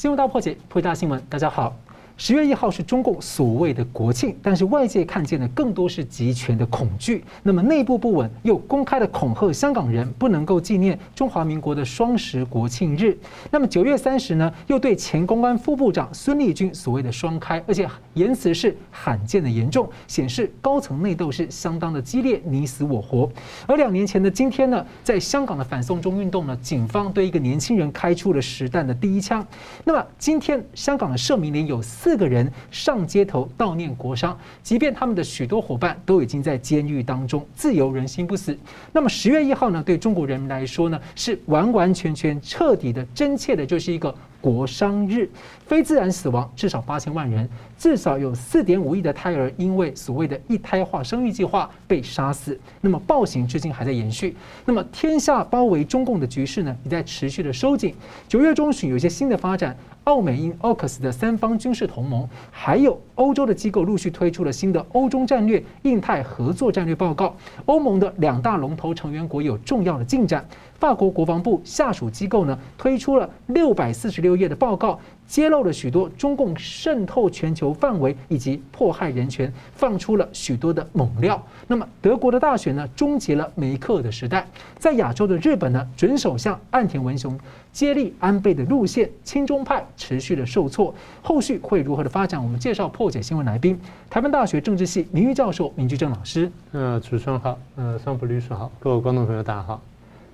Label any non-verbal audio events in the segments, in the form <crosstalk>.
新闻大破解，破大新闻。大家好。十月一号是中共所谓的国庆，但是外界看见的更多是集权的恐惧。那么内部不稳，又公开的恐吓香港人不能够纪念中华民国的双十国庆日。那么九月三十呢，又对前公安副部长孙立军所谓的双开，而且言辞是罕见的严重，显示高层内斗是相当的激烈，你死我活。而两年前的今天呢，在香港的反送中运动呢，警方对一个年轻人开出了实弹的第一枪。那么今天香港的社民连有四。四个人上街头悼念国殇，即便他们的许多伙伴都已经在监狱当中，自由人心不死。那么十月一号呢，对中国人民来说呢，是完完全全彻底的真切的，就是一个。国殇日，非自然死亡至少八千万人，至少有四点五亿的胎儿因为所谓的一胎化生育计划被杀死。那么暴行至今还在延续。那么天下包围中共的局势呢，也在持续的收紧。九月中旬有一些新的发展，澳美英 AUKUS 的三方军事同盟，还有欧洲的机构陆续推出了新的欧中战略印太合作战略报告。欧盟的两大龙头成员国有重要的进展。法国国防部下属机构呢，推出了六百四十六页的报告，揭露了许多中共渗透全球范围以及迫害人权，放出了许多的猛料。那么德国的大选呢，终结了梅克尔的时代。在亚洲的日本呢，准首相岸田文雄接力安倍的路线，亲中派持续的受挫，后续会如何的发展？我们介绍破解新闻来宾，台湾大学政治系名誉教授明居正老师。呃，主持人好，呃，桑普律师好，各位观众朋友大家好。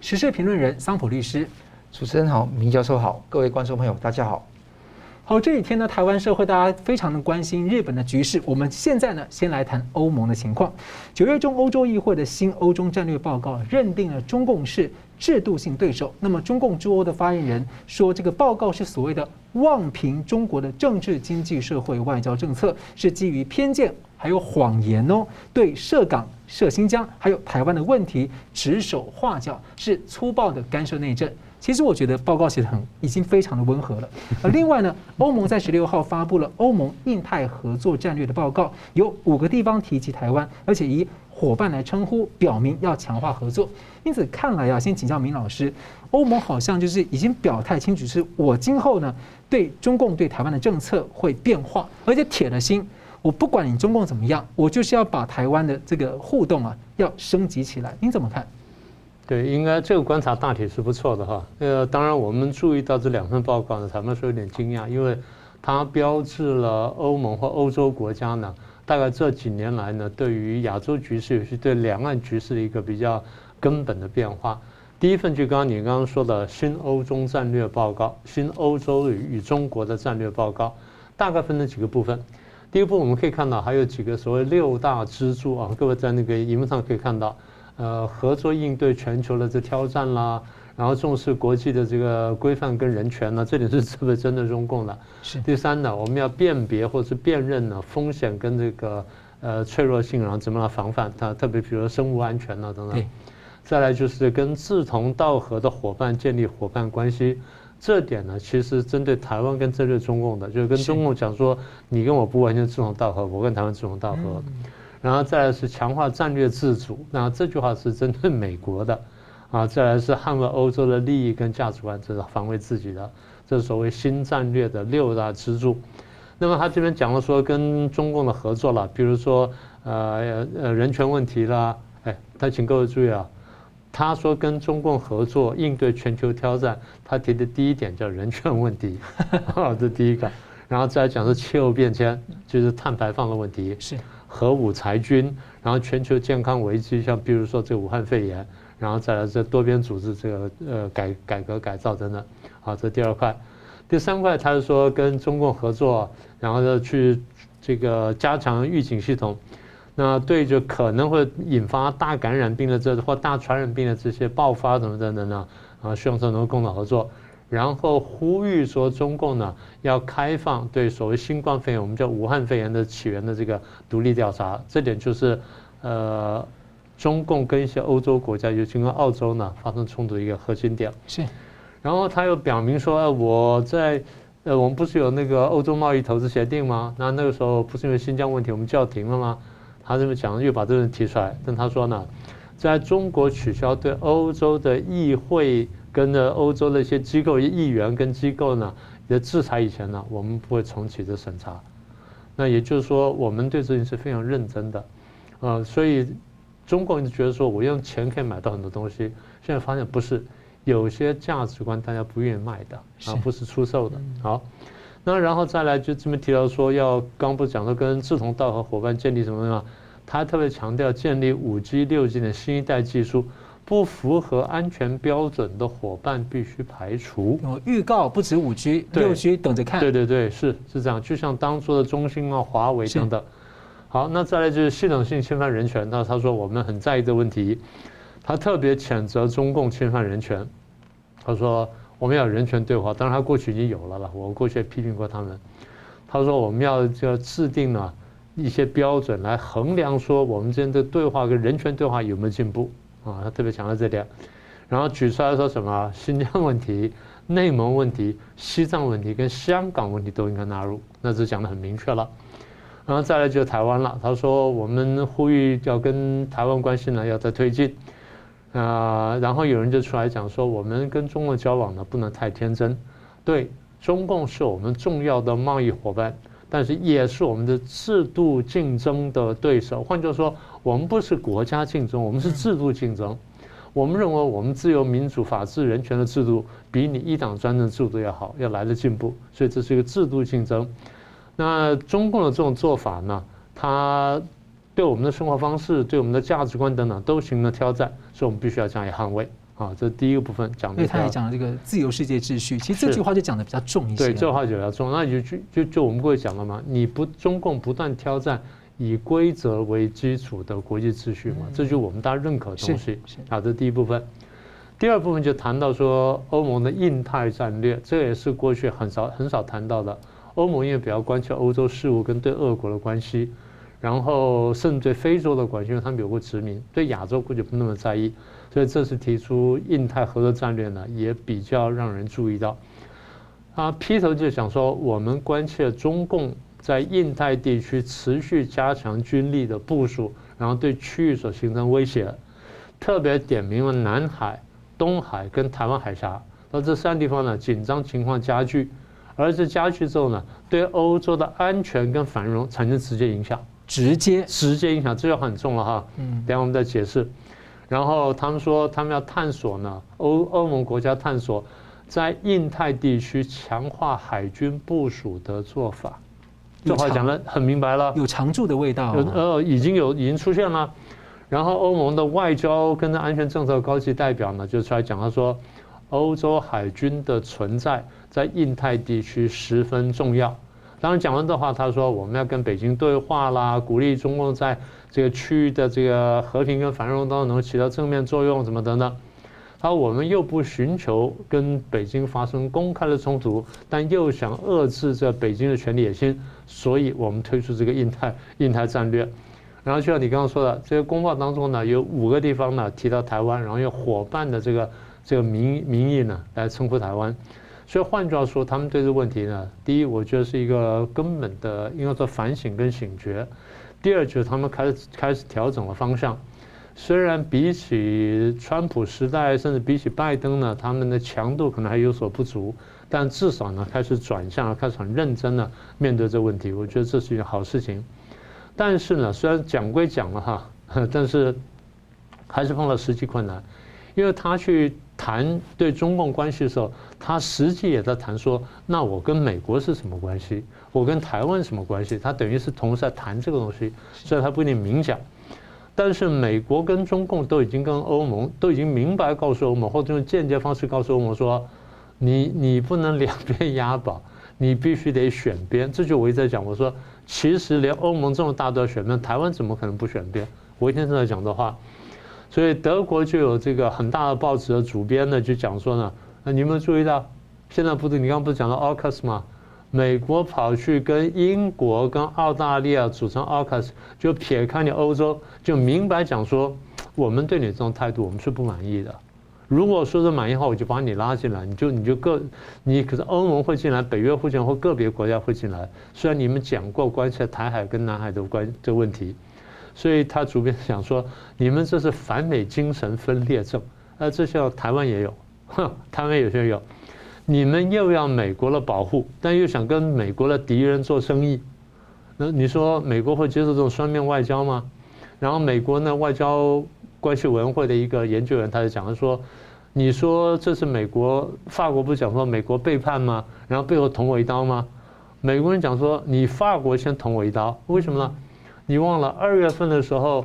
时事评论人桑普律师，主持人好，明教授好，各位观众朋友大家好。好，这几天呢，台湾社会大家非常的关心日本的局势。我们现在呢，先来谈欧盟的情况。九月中，欧洲议会的新欧中战略报告认定了中共是制度性对手。那么，中共驻欧的发言人说，这个报告是所谓的妄评中国的政治、经济、社会、外交政策，是基于偏见。还有谎言哦，对涉港、涉新疆还有台湾的问题指手画脚，是粗暴的干涉内政。其实我觉得报告写的很，已经非常的温和了。而 <laughs> 另外呢，欧盟在十六号发布了欧盟印太合作战略的报告，有五个地方提及台湾，而且以伙伴来称呼，表明要强化合作。因此看来啊，先请教明老师，欧盟好像就是已经表态清楚，是我今后呢对中共对台湾的政策会变化，而且铁了心。我不管你中共怎么样，我就是要把台湾的这个互动啊，要升级起来。您怎么看？对，应该这个观察大体是不错的哈。呃，当然我们注意到这两份报告呢，坦白说有点惊讶，因为它标志了欧盟或欧洲国家呢，大概这几年来呢，对于亚洲局势，尤其对两岸局势的一个比较根本的变化。第一份就刚刚你刚刚说的新欧中战略报告，新欧洲与中国的战略报告，大概分了几个部分。第一步，我们可以看到还有几个所谓六大支柱啊，各位在那个荧幕上可以看到，呃，合作应对全球的这挑战啦，然后重视国际的这个规范跟人权呢，这点是特别针对中共的。是。第三呢，我们要辨别或者是辨认呢风险跟这个呃脆弱性，然后怎么来防范它，特别比如说生物安全呐等等。再来就是跟志同道合的伙伴建立伙伴关系。这点呢，其实针对台湾跟针对中共的，就是跟中共讲说，你跟我不完全志同道合，我跟台湾志同道合。然后再来是强化战略自主，那这句话是针对美国的，啊，再来是捍卫欧洲的利益跟价值观，这是防卫自己的，这是所谓新战略的六大支柱。那么他这边讲了说跟中共的合作了，比如说呃呃人权问题啦，哎，他请各位注意啊。他说跟中共合作应对全球挑战，他提的第一点叫人权问题，啊，<laughs> 这第一个，然后再来讲是气候变迁，就是碳排放的问题，是核武裁军，然后全球健康危机，像比如说这武汉肺炎，然后再来这多边组织这个呃改改革改造等等，好，这第二块，第三块他是说跟中共合作，然后呢去这个加强预警系统。那对着可能会引发大感染病的这或大传染病的这些爆发等等等呢，啊，希望说能够共同合作，然后呼吁说中共呢要开放对所谓新冠肺炎，我们叫武汉肺炎的起源的这个独立调查，这点就是呃中共跟一些欧洲国家，尤其跟澳洲呢发生冲突的一个核心点。是，然后他又表明说，我在呃我们不是有那个欧洲贸易投资协定吗？那那个时候不是因为新疆问题我们叫停了吗？他这么讲，又把这个提出来。但他说呢，在中国取消对欧洲的议会跟的欧洲的一些机构议员跟机构呢在制裁以前呢，我们不会重启这审查。那也就是说，我们对这件事非常认真的，呃，所以中共一直觉得说我用钱可以买到很多东西，现在发现不是，有些价值观大家不愿意卖的，啊，不是出售的。好，那然后再来就这么提到说要，刚不讲到跟志同道合伙伴建立什么什么，他特别强调建立五 G、六 G 的新一代技术。不符合安全标准的伙伴必须排除。有预告不止五 G、六 G 等着看。对对对，是是这样。就像当初的中兴啊、华为等等。好，那再来就是系统性侵犯人权。那他说我们很在意这个问题，他特别谴责中共侵犯人权。他说我们要人权对话，当然他过去已经有了了。我过去也批评过他们。他说我们要就制定了一些标准来衡量说我们之间的对话跟人权对话有没有进步。啊，他特别强调这点，然后举出来说什么新疆问题、<laughs> 内蒙问题、西藏问题跟香港问题都应该纳入，那这讲得很明确了。然后再来就台湾了，他说我们呼吁要跟台湾关系呢要再推进，啊，然后有人就出来讲说我们跟中国交往呢不能太天真，对，中共是我们重要的贸易伙伴。但是也是我们的制度竞争的对手。换句话说，我们不是国家竞争，我们是制度竞争。我们认为我们自由民主、法治、人权的制度比你一党专政制度要好，要来的进步。所以这是一个制度竞争。那中共的这种做法呢，它对我们的生活方式、对我们的价值观等等都形成了挑战，所以我们必须要加以捍卫。啊，这是第一个部分讲的。因为他也讲了这个自由世界秩序，其实这句话就讲的比较重一些。对，这句话就比较重。那就就就就我们过去讲了嘛，你不中共不断挑战以规则为基础的国际秩序嘛，这就是我们大家认可的东西。好，这是第一部分。第二部分就谈到说欧盟的印太战略，这也是过去很少很少谈到的。欧盟因为比较关切欧洲事务跟对俄国的关系，然后甚至对非洲的关系，因为他们有过殖民，对亚洲估计不那么在意。所以这次提出印太合作战略呢，也比较让人注意到。啊，劈头就想说，我们关切中共在印太地区持续加强军力的部署，然后对区域所形成威胁，特别点名了南海、东海跟台湾海峡，那这三地方呢，紧张情况加剧，而这加剧之后呢，对欧洲的安全跟繁荣产生直接影响，直接直接影响，这就很重了哈。嗯，等下我们再解释。然后他们说，他们要探索呢，欧欧盟国家探索在印太地区强化海军部署的做法。这话讲得很明白了，有常驻的味道。呃，已经有已经出现了。然后欧盟的外交跟安全政策高级代表呢，就出来讲，他说，欧洲海军的存在在印太地区十分重要。当然讲完这话，他说我们要跟北京对话啦，鼓励中共在。这个区域的这个和平跟繁荣当中能起到正面作用，什么等等。他我们又不寻求跟北京发生公开的冲突，但又想遏制这北京的权力野心，所以我们推出这个印太印太战略。然后就像你刚刚说的，这个公报当中呢，有五个地方呢提到台湾，然后用伙伴的这个这个名名义呢来称呼台湾。所以换句话说，他们对这个问题呢，第一，我觉得是一个根本的应该说反省跟醒觉。第二就是他们开始开始调整了方向，虽然比起川普时代，甚至比起拜登呢，他们的强度可能还有所不足，但至少呢开始转向，开始很认真的面对这个问题，我觉得这是一件好事情。<laughs> 但是呢，虽然讲归讲了哈，但是还是碰到实际困难，因为他去谈对中共关系的时候，他实际也在谈说，那我跟美国是什么关系？我跟台湾什么关系？他等于是同时在谈这个东西，所以他不一定明讲。但是美国跟中共都已经跟欧盟都已经明白告诉欧盟，或者用间接方式告诉欧盟说，你你不能两边押宝，你必须得选边。这就我一直在讲，我说其实连欧盟这么大都要选边，台湾怎么可能不选边？我一天正在讲的话，所以德国就有这个很大的报纸的主编呢，就讲说呢，那你有没有注意到，现在不是你刚刚不是讲到 AUKUS 吗？美国跑去跟英国、跟澳大利亚组成 AUKUS，就撇开你欧洲，就明白讲说，我们对你这种态度，我们是不满意的。如果说是满意的话，我就把你拉进来，你就你就个你可是欧盟会进来，北约会进来，或个别国家会进来。虽然你们讲过关系台海跟南海的关这个问题，所以他主编想说，你们这是反美精神分裂症。呃，这像台湾也有，哼，<laughs> 台湾有些有。你们又要美国的保护，但又想跟美国的敌人做生意，那你说美国会接受这种双面外交吗？然后美国呢，外交关系委员会的一个研究员他就讲了说，你说这是美国，法国不是讲说美国背叛吗？然后背后捅我一刀吗？美国人讲说你法国先捅我一刀，为什么呢？你忘了二月份的时候，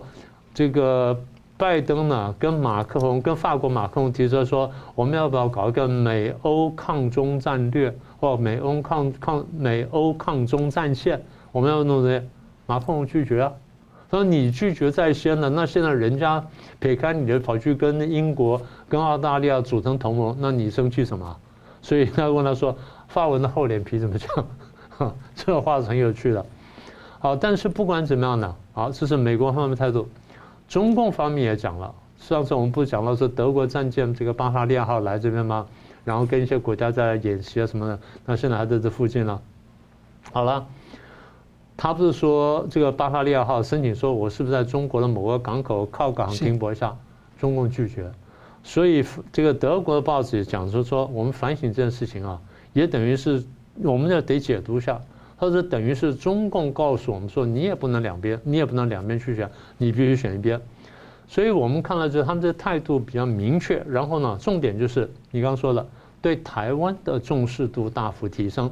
这个。拜登呢，跟马克龙，跟法国马克龙提出说，我们要不要搞一个美欧抗中战略，或美欧抗抗美欧抗中战线？我们要弄这些，马克龙拒绝啊。他说你拒绝在先了，那现在人家撇开你的跑去跟英国、跟澳大利亚组成同盟，那你生气什么？<laughs> 所以他问他说，法文的厚脸皮怎么讲？<laughs> 这个话是很有趣的。好，但是不管怎么样呢，好，这是美国方面的态度。中共方面也讲了，上次我们不是讲到说德国战舰这个巴伐利亚号来这边吗？然后跟一些国家在演习啊什么的，那现在还在这附近了。好了，他不是说这个巴伐利亚号申请说我是不是在中国的某个港口靠港停泊一下？中共拒绝，所以这个德国的报纸也讲说说我们反省这件事情啊，也等于是我们要得解读一下。或者等于是中共告诉我们说，你也不能两边，你也不能两边去选，你必须选一边。所以我们看了之后，他们这态度比较明确。然后呢，重点就是你刚刚说的，对台湾的重视度大幅提升。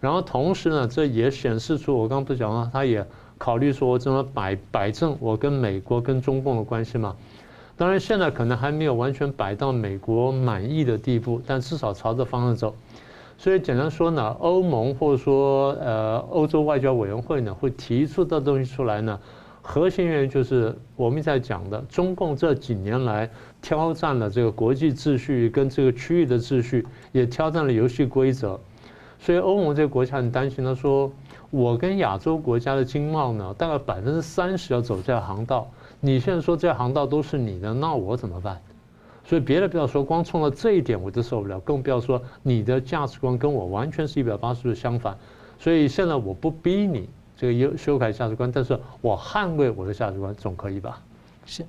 然后同时呢，这也显示出我刚刚不讲了，他也考虑说我怎么摆摆正我跟美国跟中共的关系嘛。当然现在可能还没有完全摆到美国满意的地步，但至少朝着方向走。所以简单说呢，欧盟或者说呃欧洲外交委员会呢，会提出的东西出来呢，核心原因就是我们在讲的，中共这几年来挑战了这个国际秩序跟这个区域的秩序，也挑战了游戏规则。所以欧盟这个国家很担心，他说我跟亚洲国家的经贸呢，大概百分之三十要走这条航道，你现在说这条航道都是你的，那我怎么办？所以别的不要说，光冲到这一点我都受不了，更不要说你的价值观跟我完全是一百八十度相反。所以现在我不逼你这个修修改价值观，但是我捍卫我的价值观，总可以吧？是。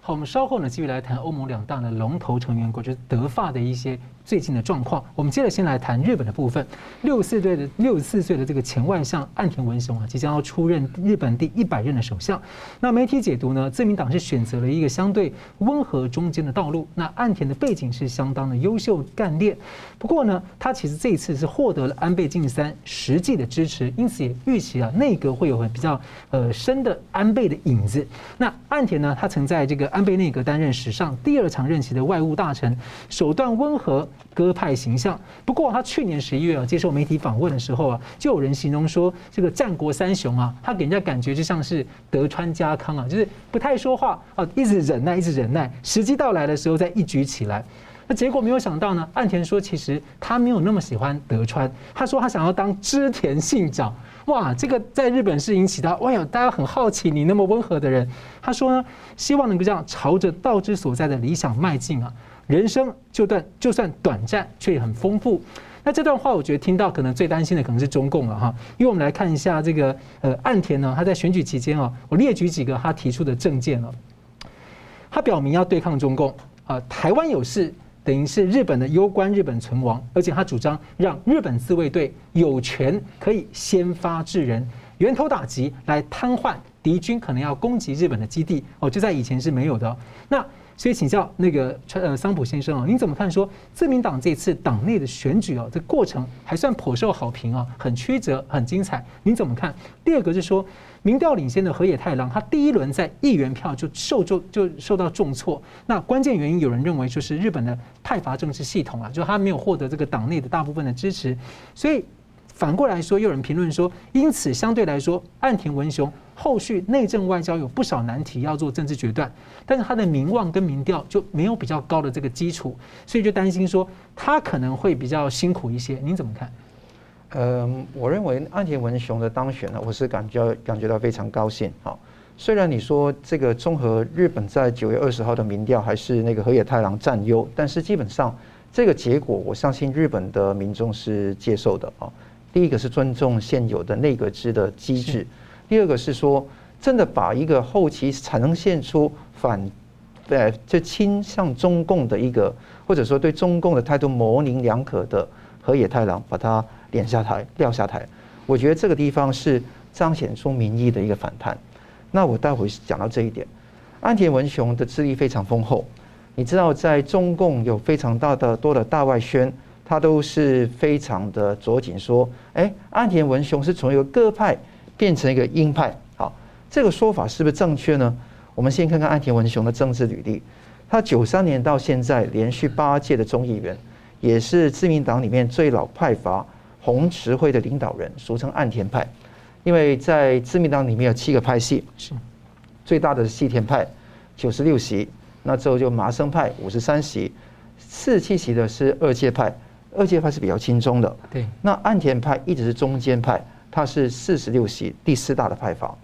好，我们稍后呢继续来谈欧盟两大的龙头成员国，就是德法的一些。最近的状况，我们接着先来谈日本的部分。六十四岁的六十四岁的这个前外相岸田文雄啊，即将要出任日本第一百任的首相。那媒体解读呢，自民党是选择了一个相对温和中间的道路。那岸田的背景是相当的优秀干练，不过呢，他其实这一次是获得了安倍晋三实际的支持，因此也预期啊，内阁会有很比较呃深的安倍的影子。那岸田呢，他曾在这个安倍内阁担任史上第二长任期的外务大臣，手段温和。鸽派形象。不过他去年十一月啊，接受媒体访问的时候啊，就有人形容说，这个战国三雄啊，他给人家感觉就像是德川家康啊，就是不太说话啊，一直忍耐，一直忍耐，时机到来的时候再一举起来。那结果没有想到呢，岸田说其实他没有那么喜欢德川，他说他想要当织田信长。哇，这个在日本是引起他，哇哟，大家很好奇你那么温和的人。他说呢，希望能够这样朝着道之所在的理想迈进啊。人生就算就算短暂，却也很丰富。那这段话，我觉得听到可能最担心的可能是中共了哈。因为我们来看一下这个呃岸田呢，他在选举期间啊，我列举几个他提出的政见了。他表明要对抗中共啊，台湾有事等于是日本的攸关日本存亡，而且他主张让日本自卫队有权可以先发制人，源头打击来瘫痪敌军可能要攻击日本的基地哦，就在以前是没有的。那所以请教那个川呃桑普先生啊，您怎么看说自民党这次党内的选举啊，这过程还算颇受好评啊，很曲折，很精彩。您怎么看？第二个是说，民调领先的河野太郎，他第一轮在议员票就受重就受到重挫。那关键原因，有人认为就是日本的派阀政治系统啊，就他没有获得这个党内的大部分的支持。所以反过来说，又有人评论说，因此相对来说，岸田文雄。后续内政外交有不少难题要做政治决断，但是他的名望跟民调就没有比较高的这个基础，所以就担心说他可能会比较辛苦一些。您怎么看？嗯，我认为岸田文雄的当选呢，我是感觉感觉到非常高兴。好，虽然你说这个综合日本在九月二十号的民调还是那个河野太郎占优，但是基本上这个结果，我相信日本的民众是接受的啊。第一个是尊重现有的内阁制的机制。第二个是说，真的把一个后期呈现出反呃，就倾向中共的一个，或者说对中共的态度模棱两可的河野太郎，把他撵下台、撂下台。我觉得这个地方是彰显出民意的一个反弹。那我待会讲到这一点。安田文雄的资历非常丰厚，你知道，在中共有非常大的多的大外宣，他都是非常的着紧说，哎，岸田文雄是从一个鸽派变成一个鹰派。好，这个说法是不是正确呢？我们先看看岸田文雄的政治履历。他九三年到现在连续八届的众议员，也是自民党里面最老派阀红池会的领导人，俗称岸田派。因为在自民党里面有七个派系，是最大的是细田派，九十六席。那之后就麻生派五十三席，四七席的是二阶派，二阶派是比较亲中的。对，那岸田派一直是中间派，他是四十六席，第四大的派阀。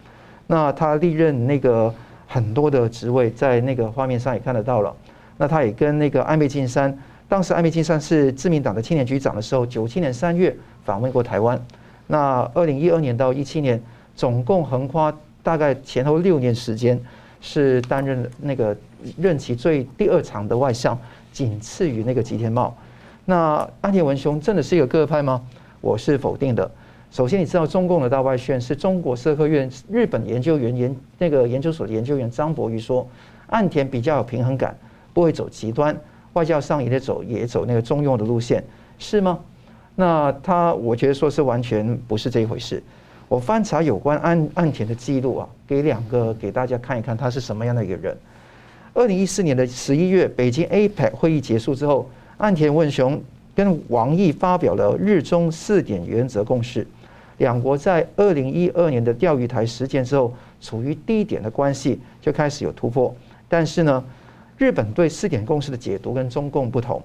那他历任那个。很多的职位在那个画面上也看得到了。那他也跟那个安倍晋三，当时安倍晋三是自民党的青年局长的时候，九七年三月访问过台湾。那二零一二年到一七年，总共横跨大概前后六年时间，是担任那个任期最第二长的外相，仅次于那个吉田茂。那岸田文雄真的是一个鸽派吗？我是否定的。首先，你知道中共的大外宣是中国社科院日本研究员研那个研究所的研究员张博宇说，岸田比较有平衡感，不会走极端，外交上也得走也走那个中庸的路线，是吗？那他我觉得说是完全不是这一回事。我翻查有关岸岸田的记录啊，给两个给大家看一看他是什么样的一个人。二零一四年的十一月，北京 APEC 会议结束之后，岸田文雄跟王毅发表了日中四点原则共识。两国在二零一二年的钓鱼台事件之后，处于低点的关系就开始有突破。但是呢，日本对四点共识的解读跟中共不同。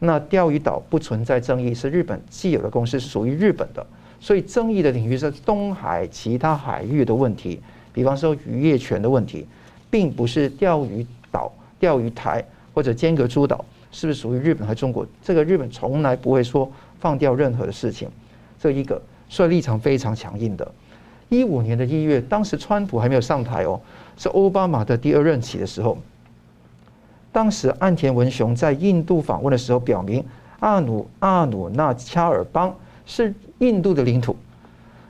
那钓鱼岛不存在争议，是日本既有的共识，属于日本的。所以争议的领域是东海其他海域的问题，比方说渔业权的问题，并不是钓鱼岛、钓鱼台或者尖阁诸岛是不是属于日本和中国？这个日本从来不会说放掉任何的事情。这一个。所以立场非常强硬的。一五年的一月，当时川普还没有上台哦，是奥巴马的第二任期的时候。当时岸田文雄在印度访问的时候，表明阿努阿努纳恰尔邦是印度的领土。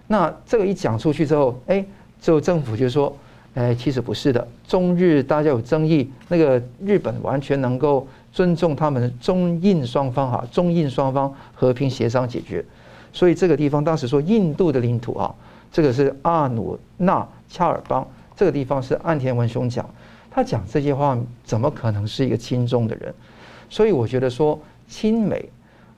那这个一讲出去之后，哎，就政府就说，哎，其实不是的，中日大家有争议，那个日本完全能够尊重他们中印双方哈，中印双方和平协商解决。所以这个地方当时说印度的领土啊，这个是阿努纳恰尔邦，这个地方是岸田文雄讲，他讲这些话怎么可能是一个亲中的人？所以我觉得说亲美，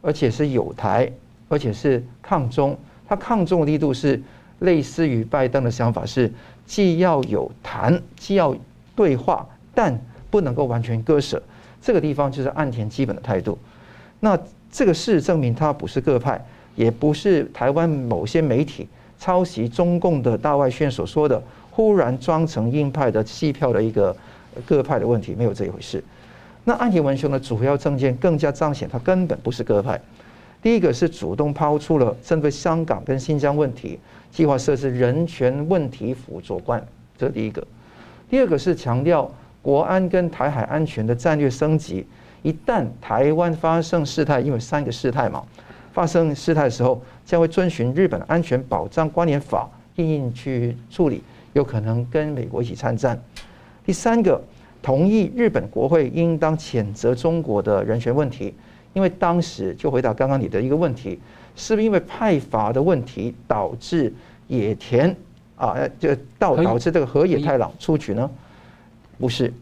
而且是友台，而且是抗中，他抗中的力度是类似于拜登的想法是，既要有谈，既要对话，但不能够完全割舍。这个地方就是岸田基本的态度。那这个事实证明他不是各派。也不是台湾某些媒体抄袭中共的大外宣所说的，忽然装成鹰派的弃票的一个各派的问题，没有这一回事。那岸田文雄的主要政见更加彰显他根本不是各派。第一个是主动抛出了针对香港跟新疆问题，计划设置人权问题辅佐官，这是第一个。第二个是强调国安跟台海安全的战略升级，一旦台湾发生事态，因为三个事态嘛。发生事态的时候，将会遵循日本安全保障关联法，硬硬去处理，有可能跟美国一起参战。第三个，同意日本国会应当谴责中国的人权问题，因为当时就回答刚刚你的一个问题，是不是因为派阀的问题导致野田啊，就导导致这个河野太郎出局呢？不是，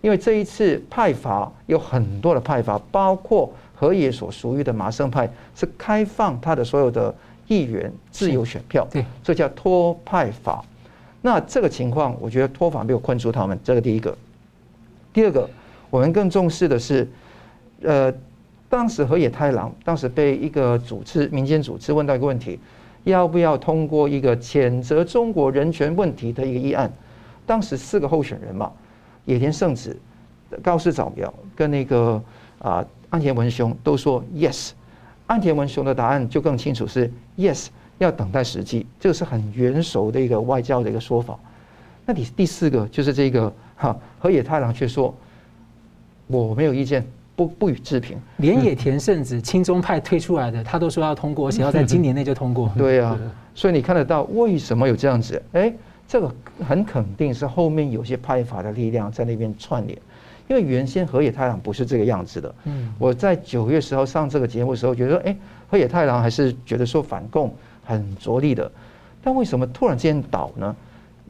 因为这一次派阀有很多的派阀，包括。河野所属于的麻生派是开放他的所有的议员自由选票，对，这叫托派法。那这个情况，我觉得托法没有困住他们，这个第一个。第二个，我们更重视的是，呃，当时河野太郎当时被一个组织民间组织问到一个问题，要不要通过一个谴责中国人权问题的一个议案？当时四个候选人嘛，野田圣子、高市早苗跟那个啊。岸田文雄都说 yes，岸田文雄的答案就更清楚是 yes，要等待时机，这个是很元首的一个外交的一个说法。那第第四个就是这个哈河野太郎却说我没有意见，不不予置评。连野田圣子亲中派推出来的，他都说要通过，而且要在 <laughs> 今年内就通过。对啊，所以你看得到为什么有这样子？哎，这个很肯定是后面有些派阀的力量在那边串联，因为原先河野太郎不是这个样子的。嗯，我在九月十号上这个节目的时候，觉得说，哎，河野太郎还是觉得说反共很着力的，但为什么突然间倒呢？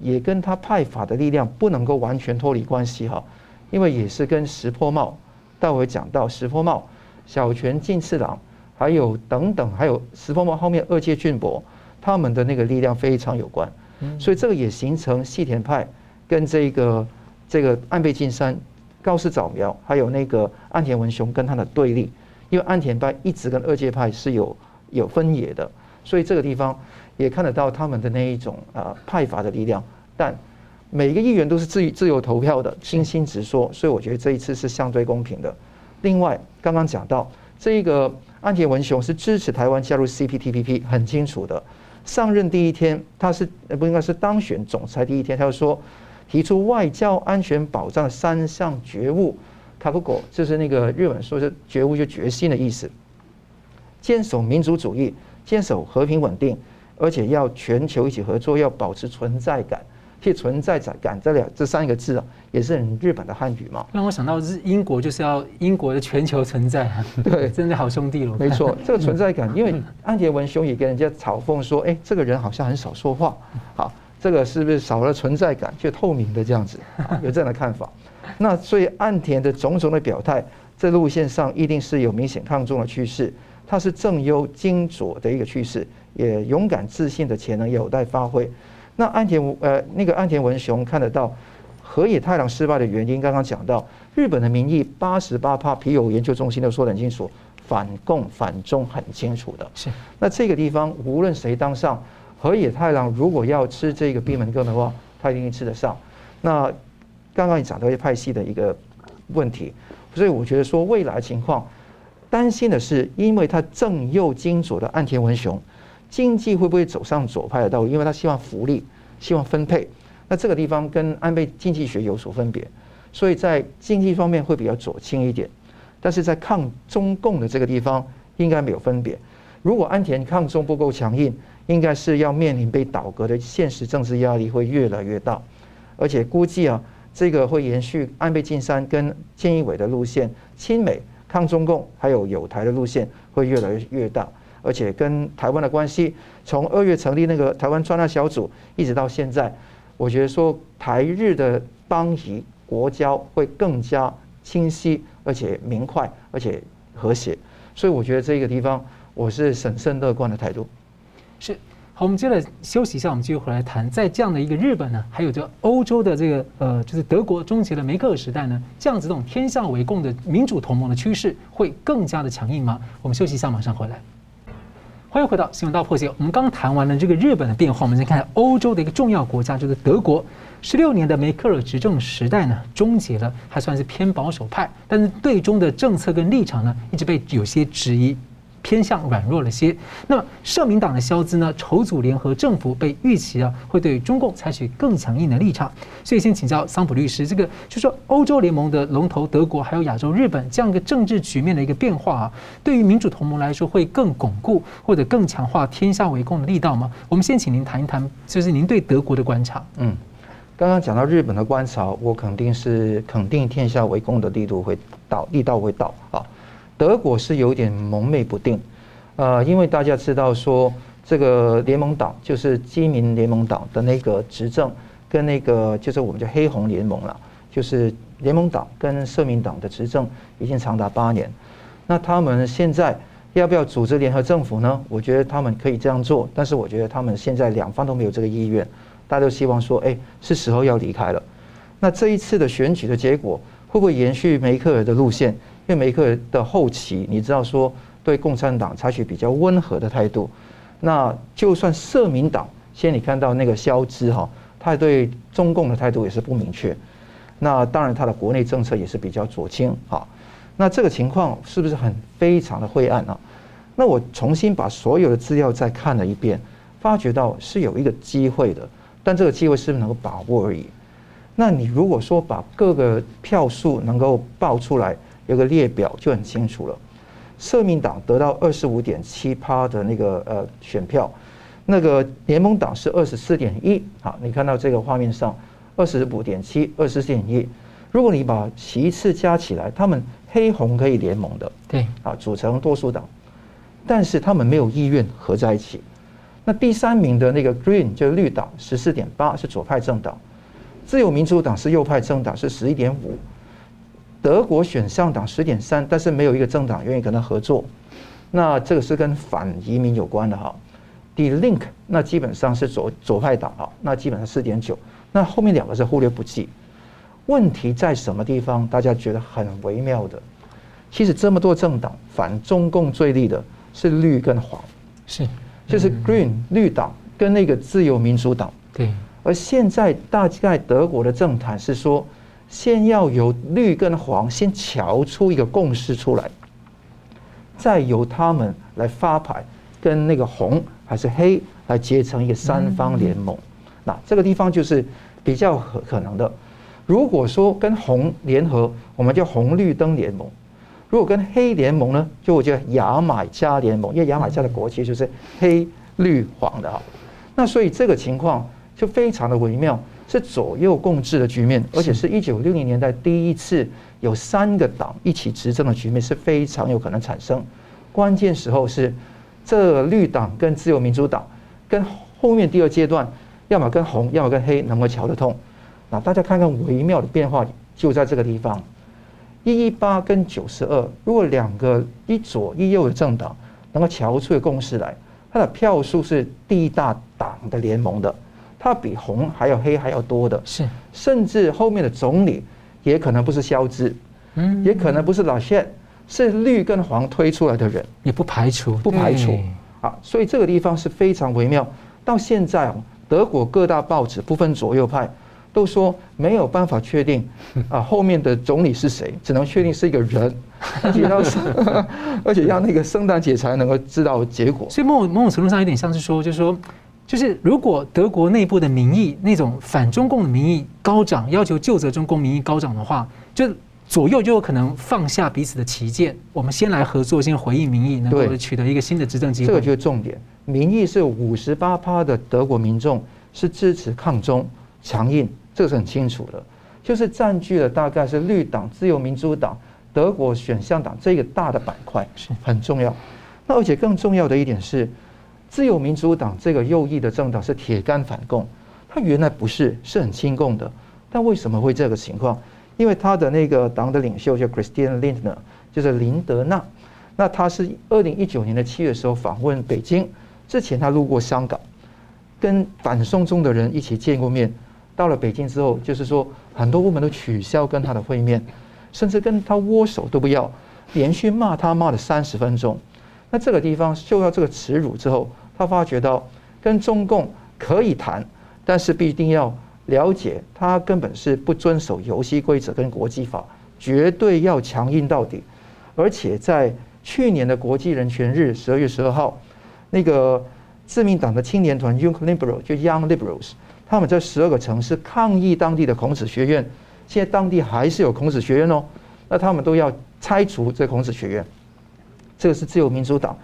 也跟他派阀的力量不能够完全脱离关系哈，因为也是跟石破茂，待会讲到石破茂、小泉进次郎，还有等等，还有石破茂后面二阶俊博，他们的那个力量非常有关，所以这个也形成细田派跟这个这个安倍晋三、高市早苗，还有那个岸田文雄跟他的对立，因为岸田派一直跟二阶派是有有分野的，所以这个地方。也看得到他们的那一种啊派阀的力量，但每一个议员都是自自由投票的，清心直说，所以我觉得这一次是相对公平的。另外，刚刚讲到这个岸田文雄是支持台湾加入 CPTPP，很清楚的。上任第一天，他是不应该是当选总裁第一天，他就说提出外交安全保障三项觉悟，卡布果就是那个日本说是觉悟就决心的意思，坚守民主主义，坚守和平稳定。而且要全球一起合作，要保持存在感。其实存在感这两这三个字啊，也是很日本的汉语嘛。让我想到日英国就是要英国的全球存在。对，<laughs> 真的好兄弟了。没错，<laughs> 这个存在感，<laughs> 因为安田文雄也跟人家嘲讽说：“哎，这个人好像很少说话。”好，这个是不是少了存在感，就透明的这样子？有这样的看法。那所以岸田的种种的表态，在路线上一定是有明显抗中的趋势，它是正优精左的一个趋势。也勇敢自信的潜能有待发挥。那安田呃，那个安田文雄看得到河野太郎失败的原因，刚刚讲到日本的民意八十八趴，皮尤研究中心都说得很清楚，反共反中很清楚的。是。那这个地方无论谁当上，河野太郎如果要吃这个闭门羹的话，他一定吃得上。那刚刚你讲到一些派系的一个问题，所以我觉得说未来情况担心的是，因为他正右金左的岸田文雄。经济会不会走上左派的道路？因为他希望福利，希望分配。那这个地方跟安倍经济学有所分别，所以在经济方面会比较左倾一点。但是在抗中共的这个地方应该没有分别。如果安田抗中不够强硬，应该是要面临被倒阁的现实政治压力会越来越大。而且估计啊，这个会延续安倍晋三跟菅义伟的路线，亲美抗中共还有友台的路线会越来越大。而且跟台湾的关系，从二月成立那个台湾专案小组，一直到现在，我觉得说台日的邦谊国交会更加清晰，而且明快，而且和谐。所以我觉得这个地方，我是审慎乐观的态度。是，好，我们接着休息一下，我们继续回来谈，在这样的一个日本呢，还有这欧洲的这个呃，就是德国终结了梅克尔时代呢，这样子这种天下为共的民主同盟的趋势会更加的强硬吗？我们休息一下，马上回来。欢迎回到新闻大破解。我们刚谈完了这个日本的变化，我们再看欧洲的一个重要国家，就是德国。十六年的梅克尔执政时代呢，终结了，还算是偏保守派，但是对中的政策跟立场呢，一直被有些质疑。偏向软弱了些。那么社民党的消资呢，筹组联合政府，被预期啊会对中共采取更强硬的立场。所以先请教桑普律师，这个就说欧洲联盟的龙头德国，还有亚洲日本这样一个政治局面的一个变化啊，对于民主同盟来说会更巩固或者更强化天下为公的力道吗？我们先请您谈一谈，就是您对德国的观察。嗯，刚刚讲到日本的观察，我肯定是肯定天下为公的力度会到，力道会到啊。德国是有点蒙昧不定，呃，因为大家知道说这个联盟党就是基民联盟党的那个执政，跟那个就是我们叫黑红联盟了，就是联盟党跟社民党的执政已经长达八年。那他们现在要不要组织联合政府呢？我觉得他们可以这样做，但是我觉得他们现在两方都没有这个意愿，大家都希望说，哎，是时候要离开了。那这一次的选举的结果会不会延续梅克尔的路线？因为梅克的后期，你知道说对共产党采取比较温和的态度，那就算社民党，现在你看到那个萧兹哈，他对中共的态度也是不明确。那当然他的国内政策也是比较左倾哈。那这个情况是不是很非常的灰暗啊？那我重新把所有的资料再看了一遍，发觉到是有一个机会的，但这个机会是不是能够把握而已。那你如果说把各个票数能够报出来，有个列表就很清楚了。社民党得到二十五点七趴的那个呃选票，那个联盟党是二十四点一。好，你看到这个画面上二十五点七，二十四点一。如果你把其次加起来，他们黑红可以联盟的，对，啊，组成多数党，但是他们没有意愿合在一起。那第三名的那个 Green 就是绿党，十四点八是左派政党。自由民主党是右派政党，是十一点五。德国选上党十点三，但是没有一个政党愿意跟他合作。那这个是跟反移民有关的哈。Die Linke 那基本上是左左派党啊，那基本上四点九。那后面两个是忽略不计。问题在什么地方？大家觉得很微妙的。其实这么多政党反中共最厉的是绿跟黄，是就是 Green 绿党跟那个自由民主党。对。而现在大概德国的政坛是说，先要由绿跟黄先瞧出一个共识出来，再由他们来发牌，跟那个红还是黑来结成一个三方联盟。那这个地方就是比较可可能的。如果说跟红联合，我们叫红绿灯联盟；如果跟黑联盟呢，就我叫牙买加联盟，因为牙买加的国旗就是黑绿黄的哈。那所以这个情况。就非常的微妙，是左右共治的局面，而且是一九六零年代第一次有三个党一起执政的局面，是非常有可能产生。关键时候是这绿党跟自由民主党跟后面第二阶段，要么跟红，要么跟黑，能够瞧得通。那大家看看微妙的变化就在这个地方。一一八跟九十二，如果两个一左一右的政党能够瞧出个共识来，它的票数是第一大党的联盟的。它比红还要黑还要多的是，甚至后面的总理也可能不是肖兹，嗯，也可能不是老谢，是绿跟黄推出来的人，也不排除，不排除啊。所以这个地方是非常微妙。到现在，德国各大报纸不分左右派都说没有办法确定 <laughs> 啊，后面的总理是谁，只能确定是一个人，而且要 <laughs> <laughs> 而且要那个圣诞节才能够知道结果。所以某某种程度上有点像是说，就是说。就是如果德国内部的民意那种反中共的民意高涨，要求就责中共民意高涨的话，就左右就有可能放下彼此的旗舰，我们先来合作，先回应民意，能够取得一个新的执政机会。这个就是重点，民意是五十八趴的德国民众是支持抗中强硬，这个是很清楚的，就是占据了大概是绿党、自由民主党、德国选项党这个大的板块是很重要。那而且更重要的一点是。自由民主党这个右翼的政党是铁杆反共，他原来不是，是很亲共的，但为什么会这个情况？因为他的那个党的领袖叫 Christian Lindner，就是林德纳，那他是二零一九年的七月时候访问北京，之前他路过香港，跟反送中的人一起见过面，到了北京之后，就是说很多部门都取消跟他的会面，甚至跟他握手都不要，连续骂他骂了三十分钟，那这个地方受到这个耻辱之后。他发觉到跟中共可以谈，但是必定要了解，他根本是不遵守游戏规则跟国际法，绝对要强硬到底。而且在去年的国际人权日，十二月十二号，那个自民党的青年团 Young Liberal 就 Young Liberals，他们在十二个城市抗议当地的孔子学院，现在当地还是有孔子学院哦，那他们都要拆除这孔子学院。这个是自由民主党。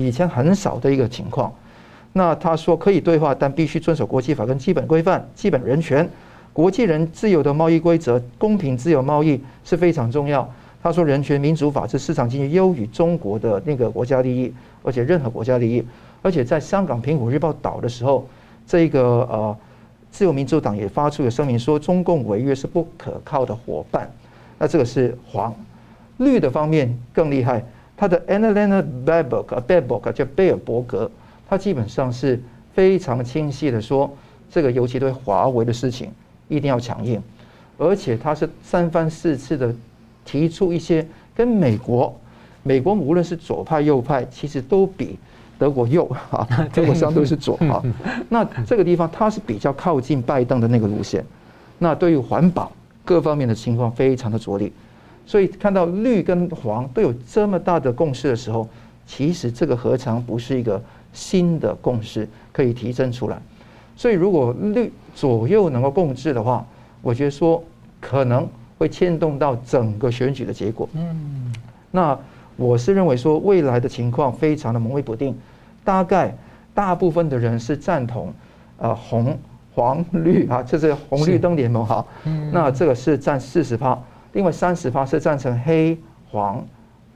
以前很少的一个情况，那他说可以对话，但必须遵守国际法跟基本规范、基本人权、国际人自由的贸易规则、公平自由贸易是非常重要。他说人权、民主、法治、市场经济优于中国的那个国家利益，而且任何国家利益。而且在香港《苹果日报》倒的时候，这个呃自由民主党也发出了声明说，中共违约是不可靠的伙伴。那这个是黄绿的方面更厉害。他的 Annalena Baerbock Baerbock 叫贝尔伯格，他基本上是非常清晰的说，这个尤其对华为的事情一定要强硬，而且他是三番四次的提出一些跟美国，美国无论是左派右派，其实都比德国右 <laughs> 啊，<laughs> 德国相对是左啊。<laughs> 那这个地方他是比较靠近拜登的那个路线，那对于环保各方面的情况非常的着力。所以看到绿跟黄都有这么大的共识的时候，其实这个何尝不是一个新的共识可以提升出来？所以如果绿左右能够共治的话，我觉得说可能会牵动到整个选举的结果。嗯，那我是认为说未来的情况非常的模糊不定，大概大部分的人是赞同，呃，红黄绿啊，这是红绿灯联盟哈。嗯，那这个是占四十趴，另外三十趴是赞成黑黄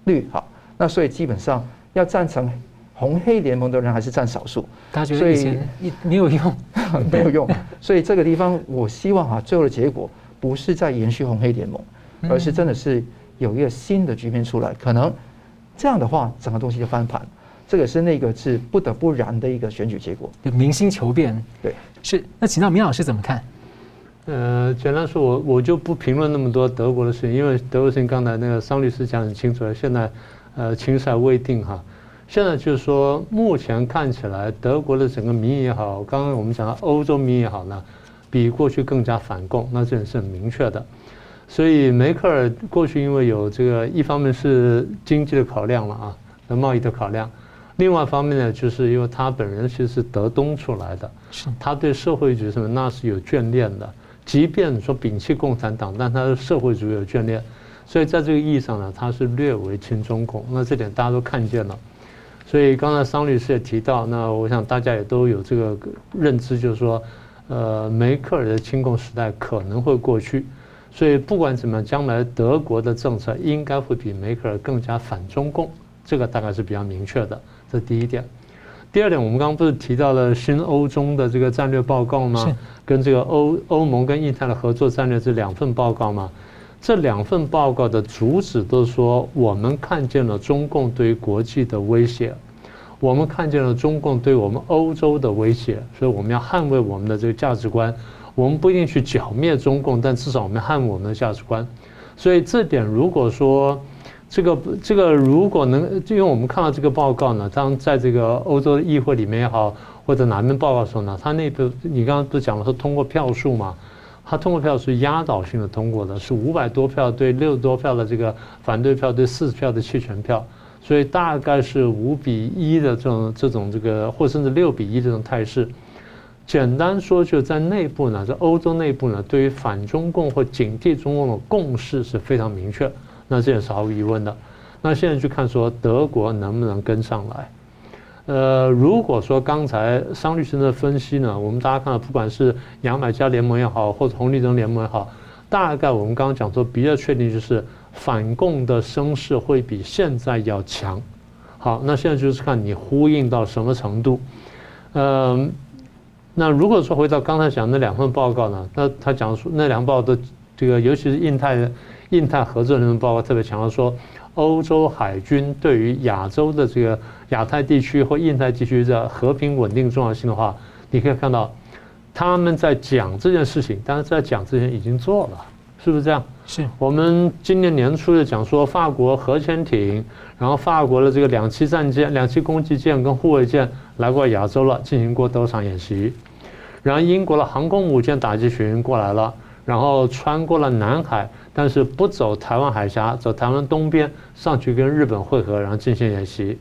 绿哈。那所以基本上要赞成红黑联盟的人还是占少数。大家觉得以前没有用，<laughs> 没有用。所以这个地方，我希望哈，最后的结果不是在延续红黑联盟，而是真的是有一个新的局面出来。可能这样的话，整个东西就翻盘。这个是那个是不得不然的一个选举结果。明星求变，对，是。那请到明老师怎么看？呃，简单说，我我就不评论那么多德国的事情，因为德国事情刚才那个桑律师讲很清楚了。现在。呃，情势还未定哈。现在就是说，目前看起来，德国的整个民意也好，刚刚我们讲的欧洲民意也好呢，比过去更加反共，那这也是很明确的。所以梅克尔过去因为有这个，一方面是经济的考量了啊，那贸易的考量；另外一方面呢，就是因为他本人其实是德东出来的，他对社会主义什么那是有眷恋的。即便说摒弃共产党，但他是社会主义有眷恋。所以在这个意义上呢，他是略为亲中共，那这点大家都看见了。所以刚才桑律师也提到，那我想大家也都有这个认知，就是说，呃，梅克尔的亲共时代可能会过去。所以不管怎么样，将来德国的政策应该会比梅克尔更加反中共，这个大概是比较明确的。这第一点。第二点，我们刚刚不是提到了新欧中的这个战略报告吗？跟这个欧欧盟跟印太的合作战略这两份报告吗？这两份报告的主旨都是说，我们看见了中共对于国际的威胁，我们看见了中共对我们欧洲的威胁，所以我们要捍卫我们的这个价值观。我们不一定去剿灭中共，但至少我们捍卫我们的价值观。所以这点，如果说这个这个如果能，就因为我们看到这个报告呢，当在这个欧洲议会里面也好，或者哪边报告的时候呢，他那个你刚刚不是讲了说通过票数嘛？他通过票数压倒性的通过的，是五百多票对六十多票的这个反对票对四十票的弃权票，所以大概是五比一的这种这种这个，或甚至六比一这种态势。简单说，就在内部呢，在欧洲内部呢，对于反中共或警惕中共的共识是非常明确，那这也是毫无疑问的。那现在去看说德国能不能跟上来？呃，如果说刚才桑律师的分析呢，我们大家看到，不管是牙买加联盟也好，或者红绿灯联盟也好，大概我们刚刚讲说比较确定就是反共的声势会比现在要强。好，那现在就是看你呼应到什么程度。嗯，那如果说回到刚才讲那两份报告呢，那他讲说那两报的这个，尤其是印太印太合作那份报告，特别强调说。欧洲海军对于亚洲的这个亚太地区或印太地区的和平稳定重要性的话，你可以看到他们在讲这件事情，但是在讲之前已经做了，是不是这样？是我们今年年初就讲说，法国核潜艇，然后法国的这个两栖战舰、两栖攻击舰跟护卫舰来过亚洲了，进行过多场演习，然后英国的航空母舰打击群过来了，然后穿过了南海。但是不走台湾海峡，走台湾东边上去跟日本会合，然后进行演习。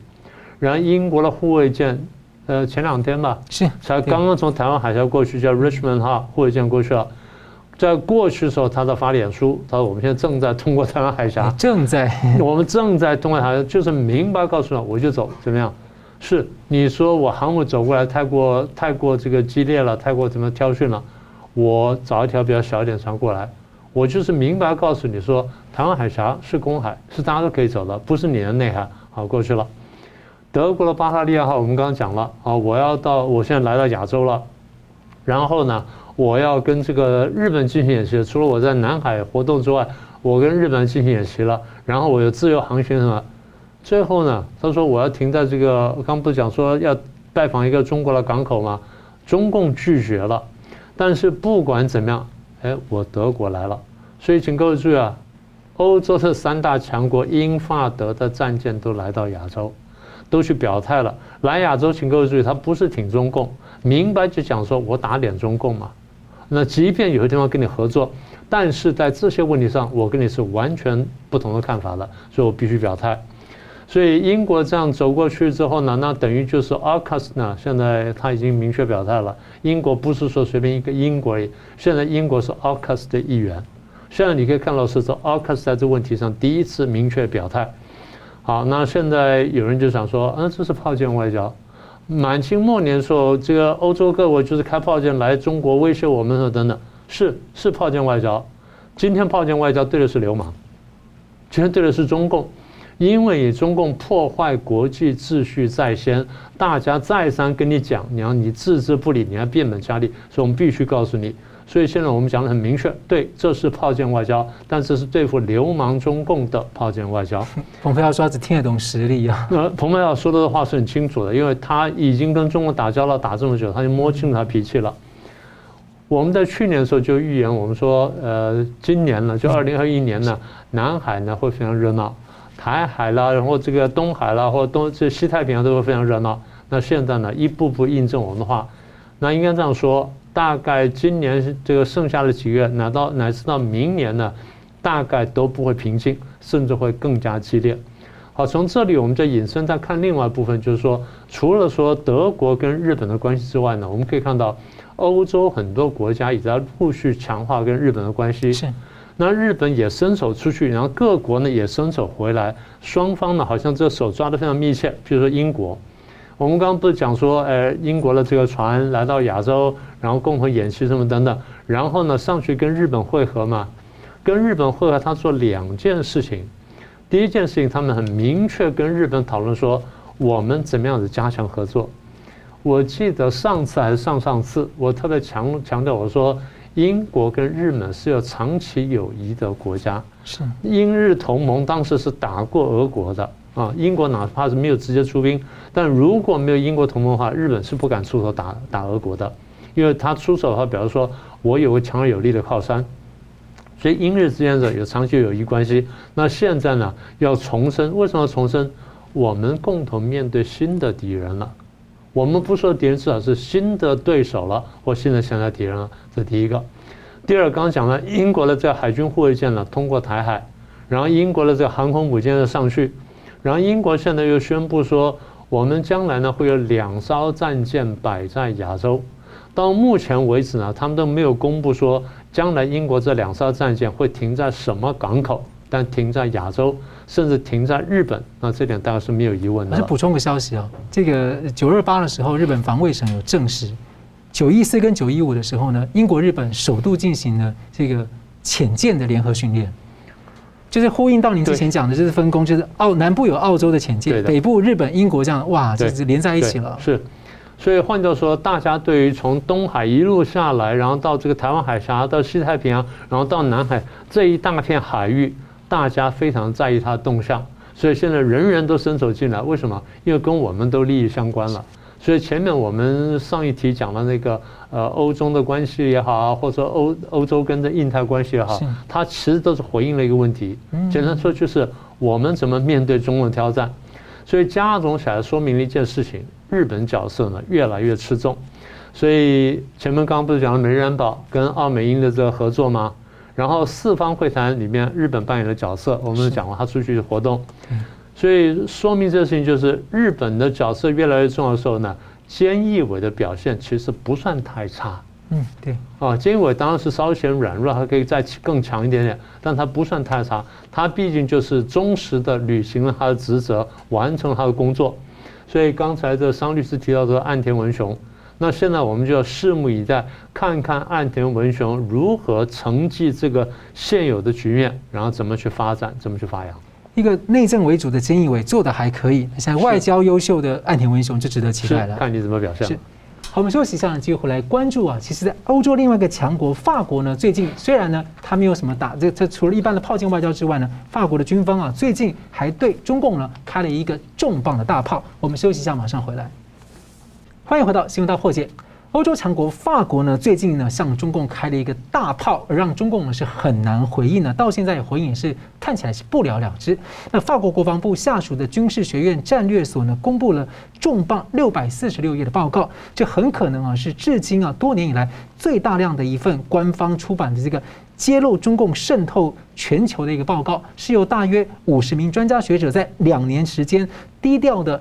然后英国的护卫舰，呃，前两天吧，是才刚刚从台湾海峡过去，叫 Richmond 哈护卫舰过去了。在过去的时候，他在发脸书，他说我们现在正在通过台湾海峡，正在，<laughs> 我们正在通过海峡，就是明白告诉了我就走，怎么样？是你说我航母走过来太过太过这个激烈了，太过怎么挑衅了？我找一条比较小一点船过来。我就是明白告诉你说，台湾海峡是公海，是大家都可以走的，不是你的内海。好，过去了。德国的巴塔利亚号，我们刚刚讲了啊，我要到，我现在来到亚洲了。然后呢，我要跟这个日本进行演习。除了我在南海活动之外，我跟日本进行演习了。然后我有自由航行什么？最后呢，他说我要停在这个，刚刚不讲说要拜访一个中国的港口吗？中共拒绝了。但是不管怎么样。哎，我德国来了，所以请各位注意啊，欧洲的三大强国英法德的战舰都来到亚洲，都去表态了。来亚洲，请各位注意，他不是挺中共，明白就讲说我打脸中共嘛。那即便有些地方跟你合作，但是在这些问题上，我跟你是完全不同的看法的，所以我必须表态。所以英国这样走过去之后呢，那等于就是 AUKUS 呢，现在他已经明确表态了，英国不是说随便一个英国，现在英国是 AUKUS 的一员。现在你可以看到是说 AUKUS 在这问题上第一次明确表态。好，那现在有人就想说，嗯，这是炮舰外交。满清末年的时候，这个欧洲各国就是开炮舰来中国威胁我们等等，是是炮舰外交。今天炮舰外交对的是流氓，今天对的是中共。因为中共破坏国际秩序在先，大家再三跟你讲，你要你置之不理，你要变本加厉，所以我们必须告诉你。所以现在我们讲的很明确，对，这是炮舰外交，但这是对付流氓中共的炮舰外交。<laughs> 蓬佩奥说只听得懂实力啊。那 <laughs> 蓬佩奥说的话是很清楚的，因为他已经跟中国打交道打这么久，他就摸清他脾气了。我们在去年的时候就预言，我们说，呃，今年呢，就二零二一年呢，南海呢会非常热闹。台海啦，然后这个东海啦，或东这西太平洋都会非常热闹。那现在呢，一步步印证我们的话，那应该这样说：大概今年这个剩下的几个月，乃到乃至到明年呢，大概都不会平静，甚至会更加激烈。好，从这里我们再引申再看另外一部分，就是说，除了说德国跟日本的关系之外呢，我们可以看到欧洲很多国家也在陆续强化跟日本的关系。那日本也伸手出去，然后各国呢也伸手回来，双方呢好像这手抓得非常密切。比如说英国，我们刚刚不是讲说，呃，英国的这个船来到亚洲，然后共同演习什么等等，然后呢上去跟日本会合嘛，跟日本会合，他做两件事情。第一件事情，他们很明确跟日本讨论说，我们怎么样子加强合作。我记得上次还是上上次，我特别强强调我说。英国跟日本是有长期友谊的国家，是英日同盟，当时是打过俄国的啊。英国哪怕是没有直接出兵，但如果没有英国同盟的话，日本是不敢出手打打俄国的，因为他出手的话，比如说我有个强而有力的靠山，所以英日之间的有长期友谊关系。那现在呢，要重申，为什么要重申？我们共同面对新的敌人了。我们不说敌人，至少是新的对手了，或新的潜在敌人了。这第一个。第二，刚刚讲了，英国的这个海军护卫舰呢通过台海，然后英国的这个航空母舰的上去，然后英国现在又宣布说，我们将来呢会有两艘战舰摆在亚洲。到目前为止呢，他们都没有公布说将来英国这两艘战舰会停在什么港口，但停在亚洲。甚至停在日本，那这点大家是没有疑问的。我补充个消息啊，这个九二八的时候，日本防卫省有证实，九一四跟九一五的时候呢，英国、日本首度进行了这个潜舰的联合训练，就是呼应到您之前讲的，就是分工，就是澳南部有澳洲的潜舰，北部日本、英国这样，哇，就是连在一起了。是，所以换句话说，大家对于从东海一路下来，然后到这个台湾海峡，到西太平洋，然后到南海这一大片海域。大家非常在意它的动向，所以现在人人都伸手进来。为什么？因为跟我们都利益相关了。所以前面我们上一题讲的那个呃欧中的关系也好，或者说欧欧洲跟着印太关系也好，它其实都是回应了一个问题。简单说就是我们怎么面对中共挑战。所以加总起来说明了一件事情：日本角色呢越来越吃重。所以前面刚刚不是讲了美日安保跟澳美英的这个合作吗？然后四方会谈里面，日本扮演的角色，我们讲过，他出去活动，所以说明这个事情就是日本的角色越来越重要的时候呢，菅义伟的表现其实不算太差。嗯，对。啊，菅义伟当然是稍显软弱，还可以再更强一点点，但他不算太差，他毕竟就是忠实的履行了他的职责，完成了他的工作。所以刚才这商律师提到的岸田文雄。那现在我们就要拭目以待，看看岸田文雄如何承继这个现有的局面，然后怎么去发展，怎么去发扬。一个内政为主的菅义伟做的还可以，现在外交优秀的岸田文雄就值得期待了。看你怎么表现。是，好，我们休息一下，继续回来关注啊。其实，在欧洲另外一个强国法国呢，最近虽然呢，他没有什么打这这，除了一般的炮舰外交之外呢，法国的军方啊，最近还对中共呢开了一个重磅的大炮。我们休息一下，马上回来。欢迎回到《新闻大破解》。欧洲强国法国呢，最近呢向中共开了一个大炮，而让中共呢是很难回应呢。到现在回应是看起来是不了了之。那法国国防部下属的军事学院战略所呢，公布了重磅六百四十六页的报告，这很可能啊是至今啊多年以来最大量的一份官方出版的这个揭露中共渗透全球的一个报告，是由大约五十名专家学者在两年时间低调的。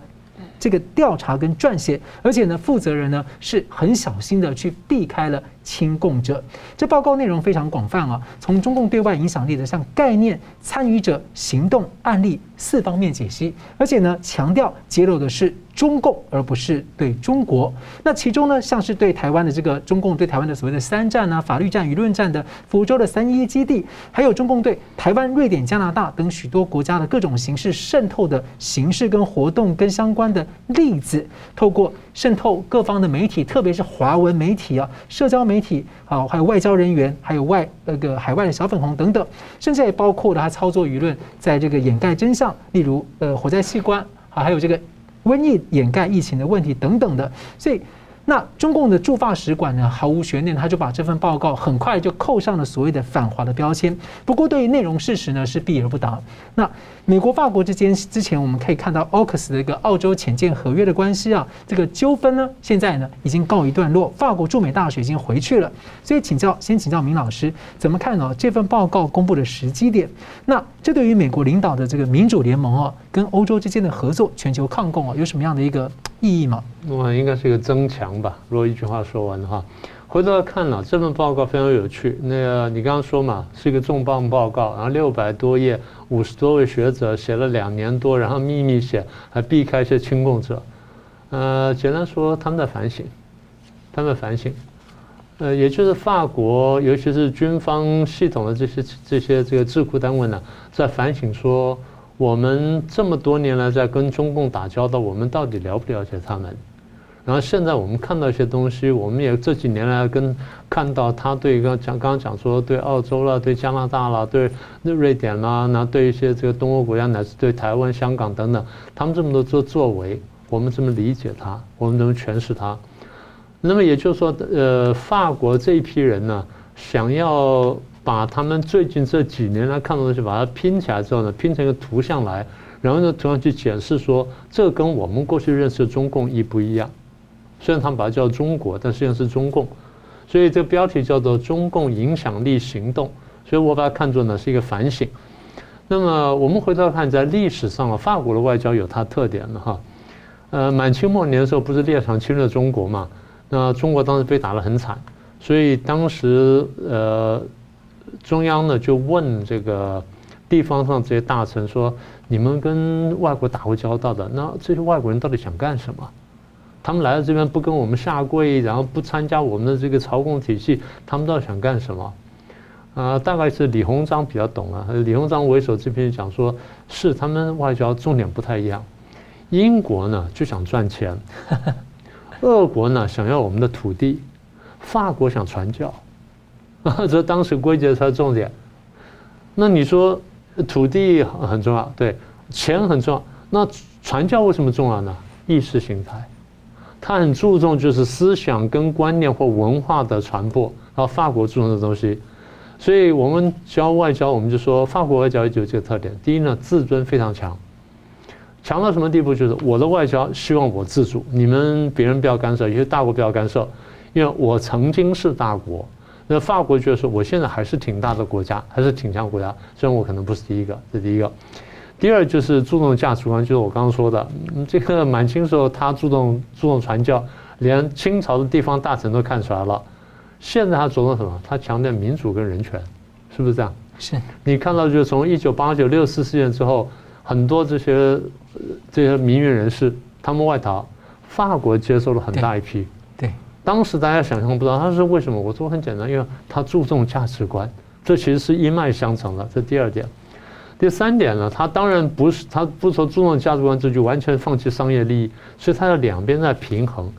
这个调查跟撰写，而且呢，负责人呢是很小心的去避开了亲共者。这报告内容非常广泛啊，从中共对外影响力的像概念、参与者、行动、案例四方面解析，而且呢，强调揭露的是。中共而不是对中国，那其中呢，像是对台湾的这个中共对台湾的所谓的三战啊，法律战、舆论战的福州的三一基地，还有中共对台湾、瑞典、加拿大等许多国家的各种形式渗透的形式跟活动跟相关的例子，透过渗透各方的媒体，特别是华文媒体啊、社交媒体啊，还有外交人员，还有外那个海外的小粉红等等，甚至也包括了他操作舆论，在这个掩盖真相，例如呃火灾器官啊，还有这个。瘟疫掩盖疫情的问题等等的，所以那中共的驻法使馆呢，毫无悬念，他就把这份报告很快就扣上了所谓的反华的标签。不过对于内容事实呢，是避而不答。那美国、法国之间，之前我们可以看到 AUKUS 的一个澳洲潜舰合约的关系啊，这个纠纷呢，现在呢已经告一段落。法国驻美大使已经回去了，所以请教，先请教明老师，怎么看呢？这份报告公布的时机点，那这对于美国领导的这个民主联盟啊，跟欧洲之间的合作、全球抗共啊，有什么样的一个意义吗？我应该是一个增强吧。如果一句话说完的话。回头来看了这份报告非常有趣。那个你刚刚说嘛，是一个重磅报告，然后六百多页，五十多位学者写了两年多，然后秘密写，还避开一些亲共者。呃，简单说，他们在反省，他们在反省。呃，也就是法国，尤其是军方系统的这些这些这个智库单位呢，在反省说，我们这么多年来在跟中共打交道，我们到底了不了解他们？然后现在我们看到一些东西，我们也这几年来跟看到他对刚讲刚刚讲说对澳洲了、对加拿大了、对瑞典啦，那对一些这个东欧国家乃至对台湾、香港等等，他们这么多做作为，我们怎么理解他？我们怎么诠释他？那么也就是说，呃，法国这一批人呢，想要把他们最近这几年来看的东西，把它拼起来之后呢，拼成一个图像来，然后呢，图像去解释说，这跟我们过去认识的中共一不一样？虽然他们把它叫中国，但实际上是中共，所以这个标题叫做“中共影响力行动”。所以我把它看作呢是一个反省。那么我们回头看，在历史上啊，法国的外交有它特点的哈。呃，满清末年的时候，不是列强侵略中国嘛？那中国当时被打得很惨，所以当时呃，中央呢就问这个地方上这些大臣说：“你们跟外国打过交道的，那这些外国人到底想干什么？”他们来到这边不跟我们下跪，然后不参加我们的这个朝贡体系，他们到底想干什么？啊、呃，大概是李鸿章比较懂啊。李鸿章为首这篇讲说，是他们外交重点不太一样。英国呢就想赚钱，<laughs> 俄国呢想要我们的土地，法国想传教，啊，<laughs> 这当时归结出来重点。那你说土地很重要，对，钱很重要，那传教为什么重要呢？意识形态。他很注重就是思想跟观念或文化的传播，然后法国注重的东西，所以我们教外交，我们就说法国外交有这个特点。第一呢，自尊非常强，强到什么地步？就是我的外交希望我自主，你们别人不要干涉，有些大国不要干涉，因为我曾经是大国。那法国觉得说，我现在还是挺大的国家，还是挺强国家，虽然我可能不是第一个，这是第一个。第二就是注重价值观，就是我刚刚说的，这个满清时候他注重注重传教，连清朝的地方大臣都看出来了。现在他着重什么？他强调民主跟人权，是不是这样？是。你看到就是从一九八九六四事件之后，很多这些这些民运人士他们外逃，法国接收了很大一批。当时大家想象不到他是为什么？我说很简单，因为他注重价值观，这其实是一脉相承的。这第二点。第三点呢，他当然不是，他不说注重价值观，这就完全放弃商业利益，所以他要两边在平衡，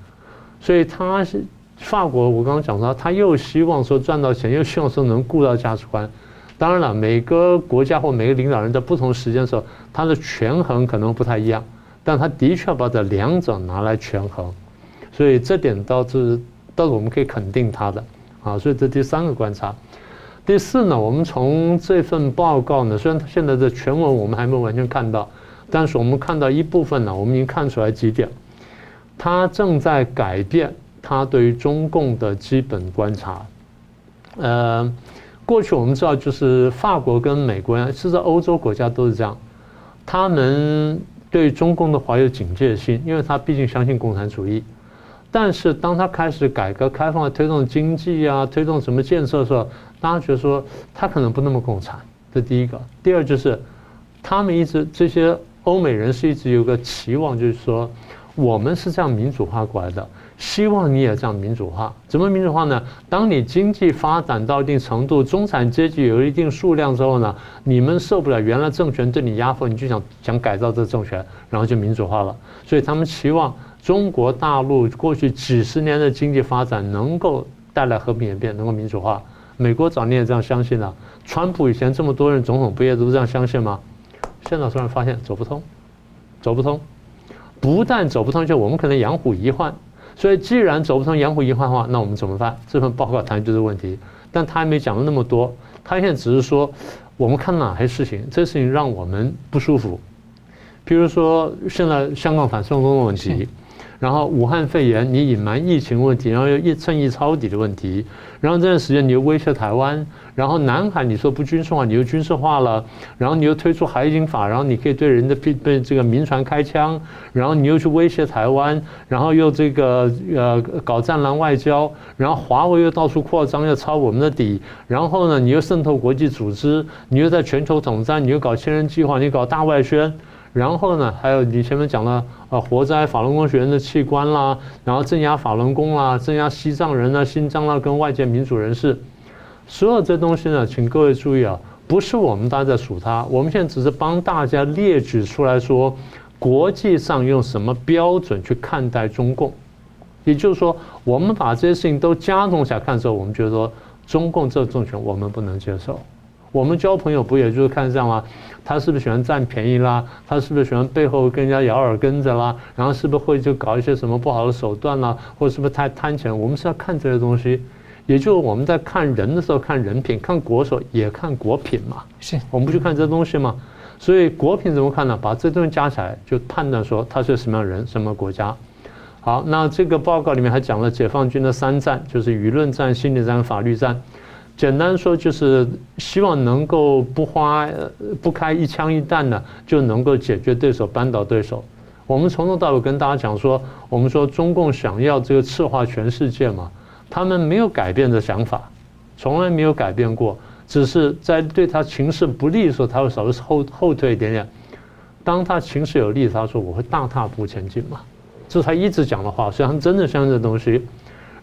所以他是法国，我刚刚讲到，他又希望说赚到钱，又希望说能顾到价值观。当然了，每个国家或每个领导人在不同时间的时候，他的权衡可能不太一样，但他的确把这两者拿来权衡，所以这点倒是倒是我们可以肯定它的啊。所以这第三个观察。第四呢，我们从这份报告呢，虽然现在的全文我们还没有完全看到，但是我们看到一部分呢，我们已经看出来几点，它正在改变它对于中共的基本观察。呃，过去我们知道，就是法国跟美国，甚至欧洲国家都是这样，他们对中共的怀有警戒心，因为他毕竟相信共产主义。但是当他开始改革开放、推动经济啊、推动什么建设的时候，大家觉得说他可能不那么共产，这第一个。第二就是，他们一直这些欧美人士一直有个期望，就是说我们是这样民主化过来的，希望你也这样民主化。怎么民主化呢？当你经济发展到一定程度，中产阶级有一定数量之后呢，你们受不了原来政权对你压迫，你就想想改造这政权，然后就民主化了。所以他们期望中国大陆过去几十年的经济发展能够带来和平演变，能够民主化。美国早年也这样相信了，川普以前这么多任总统不也都这样相信吗？现在突然发现走不通，走不通，不但走不通，就我们可能养虎遗患。所以既然走不通养虎遗患的话，那我们怎么办？这份报告谈就是问题，但他还没讲了那么多，他现在只是说我们看哪些事情，这事情让我们不舒服，比如说现在香港反送中的问题。然后武汉肺炎，你隐瞒疫情问题，然后又一趁一抄底的问题，然后这段时间你又威胁台湾，然后南海你说不军事化，你又军事化了，然后你又推出海警法，然后你可以对人的被这个民船开枪，然后你又去威胁台湾，然后又这个呃搞战狼外交，然后华为又到处扩张，要抄我们的底，然后呢你又渗透国际组织，你又在全球统战，你又搞千人计划，你搞大外宣。然后呢，还有你前面讲了，呃，活摘法轮功学员的器官啦，然后镇压法轮功啦，镇压西藏人啦、新疆啦，跟外界民主人士，所有这东西呢，请各位注意啊，不是我们大家在数它，我们现在只是帮大家列举出来说，国际上用什么标准去看待中共，也就是说，我们把这些事情都加重起来看的时候，我们觉得说，中共这政权我们不能接受。我们交朋友不也就是看这样吗？他是不是喜欢占便宜啦？他是不是喜欢背后跟人家咬耳根子啦？然后是不是会就搞一些什么不好的手段啦？或者是不是太贪钱？我们是要看这些东西，也就是我们在看人的时候看人品，看国的时候也看国品嘛。是我们不去看这东西吗？所以国品怎么看呢？把这东西加起来，就判断说他是什么样的人，什么国家。好，那这个报告里面还讲了解放军的三战，就是舆论战、心理战、法律战。简单说就是希望能够不花不开一枪一弹的就能够解决对手、扳倒对手。我们从头到尾跟大家讲说，我们说中共想要这个赤化全世界嘛，他们没有改变的想法，从来没有改变过，只是在对他情势不利的时候，他会稍微后后退一点点。当他情势有利，他说我会大踏步前进嘛，这是他一直讲的话，实际上真的相信这东西。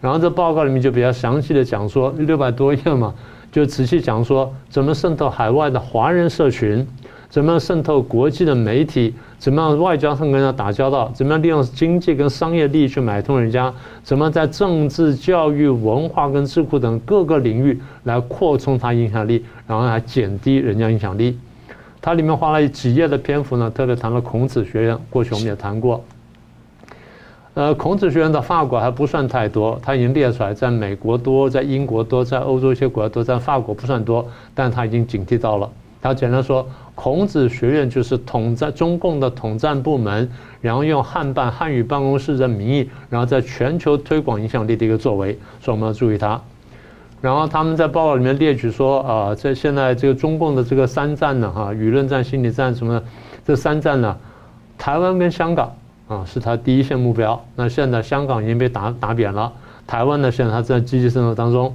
然后这报告里面就比较详细的讲说，六百多页嘛，就仔细讲说怎么渗透海外的华人社群，怎么样渗透国际的媒体，怎么样外交上跟人家打交道，怎么样利用经济跟商业利益去买通人家，怎么在政治、教育、文化跟智库等各个领域来扩充他影响力，然后来减低人家影响力。它里面花了几页的篇幅呢，特别谈了孔子学院，过去我们也谈过。呃，孔子学院的法国还不算太多，他已经列出来，在美国多，在英国多，在欧洲一些国家多，在法国不算多，但他已经警惕到了。他简单说，孔子学院就是统战中共的统战部门，然后用汉办汉语办公室的名义，然后在全球推广影响力的一个作为，所以我们要注意它。然后他们在报告里面列举说，啊，在现在这个中共的这个三战呢，哈，舆论战、心理战什么，这三战呢，台湾跟香港。啊，是他第一线目标。那现在香港已经被打打扁了，台湾呢，现在他在积极渗透当中。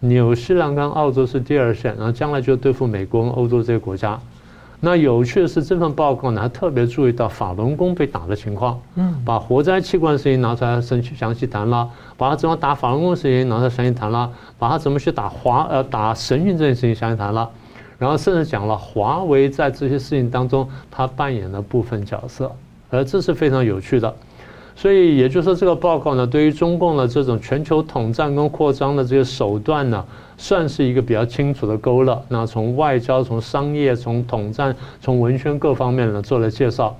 纽西兰跟澳洲是第二线，然后将来就对付美国跟欧洲这些国家。那有趣的是，这份报告呢还特别注意到法轮功被打的情况，嗯，把活摘器官事情拿出来详细详细谈了，把他怎么打法轮功的事情拿出来详细谈了，把他怎么去打华呃打神韵这件事情详细谈了，然后甚至讲了华为在这些事情当中他扮演的部分角色。而这是非常有趣的，所以也就是说，这个报告呢，对于中共的这种全球统战跟扩张的这些手段呢，算是一个比较清楚的勾勒。那从外交、从商业、从统战、从文宣各方面呢做了介绍。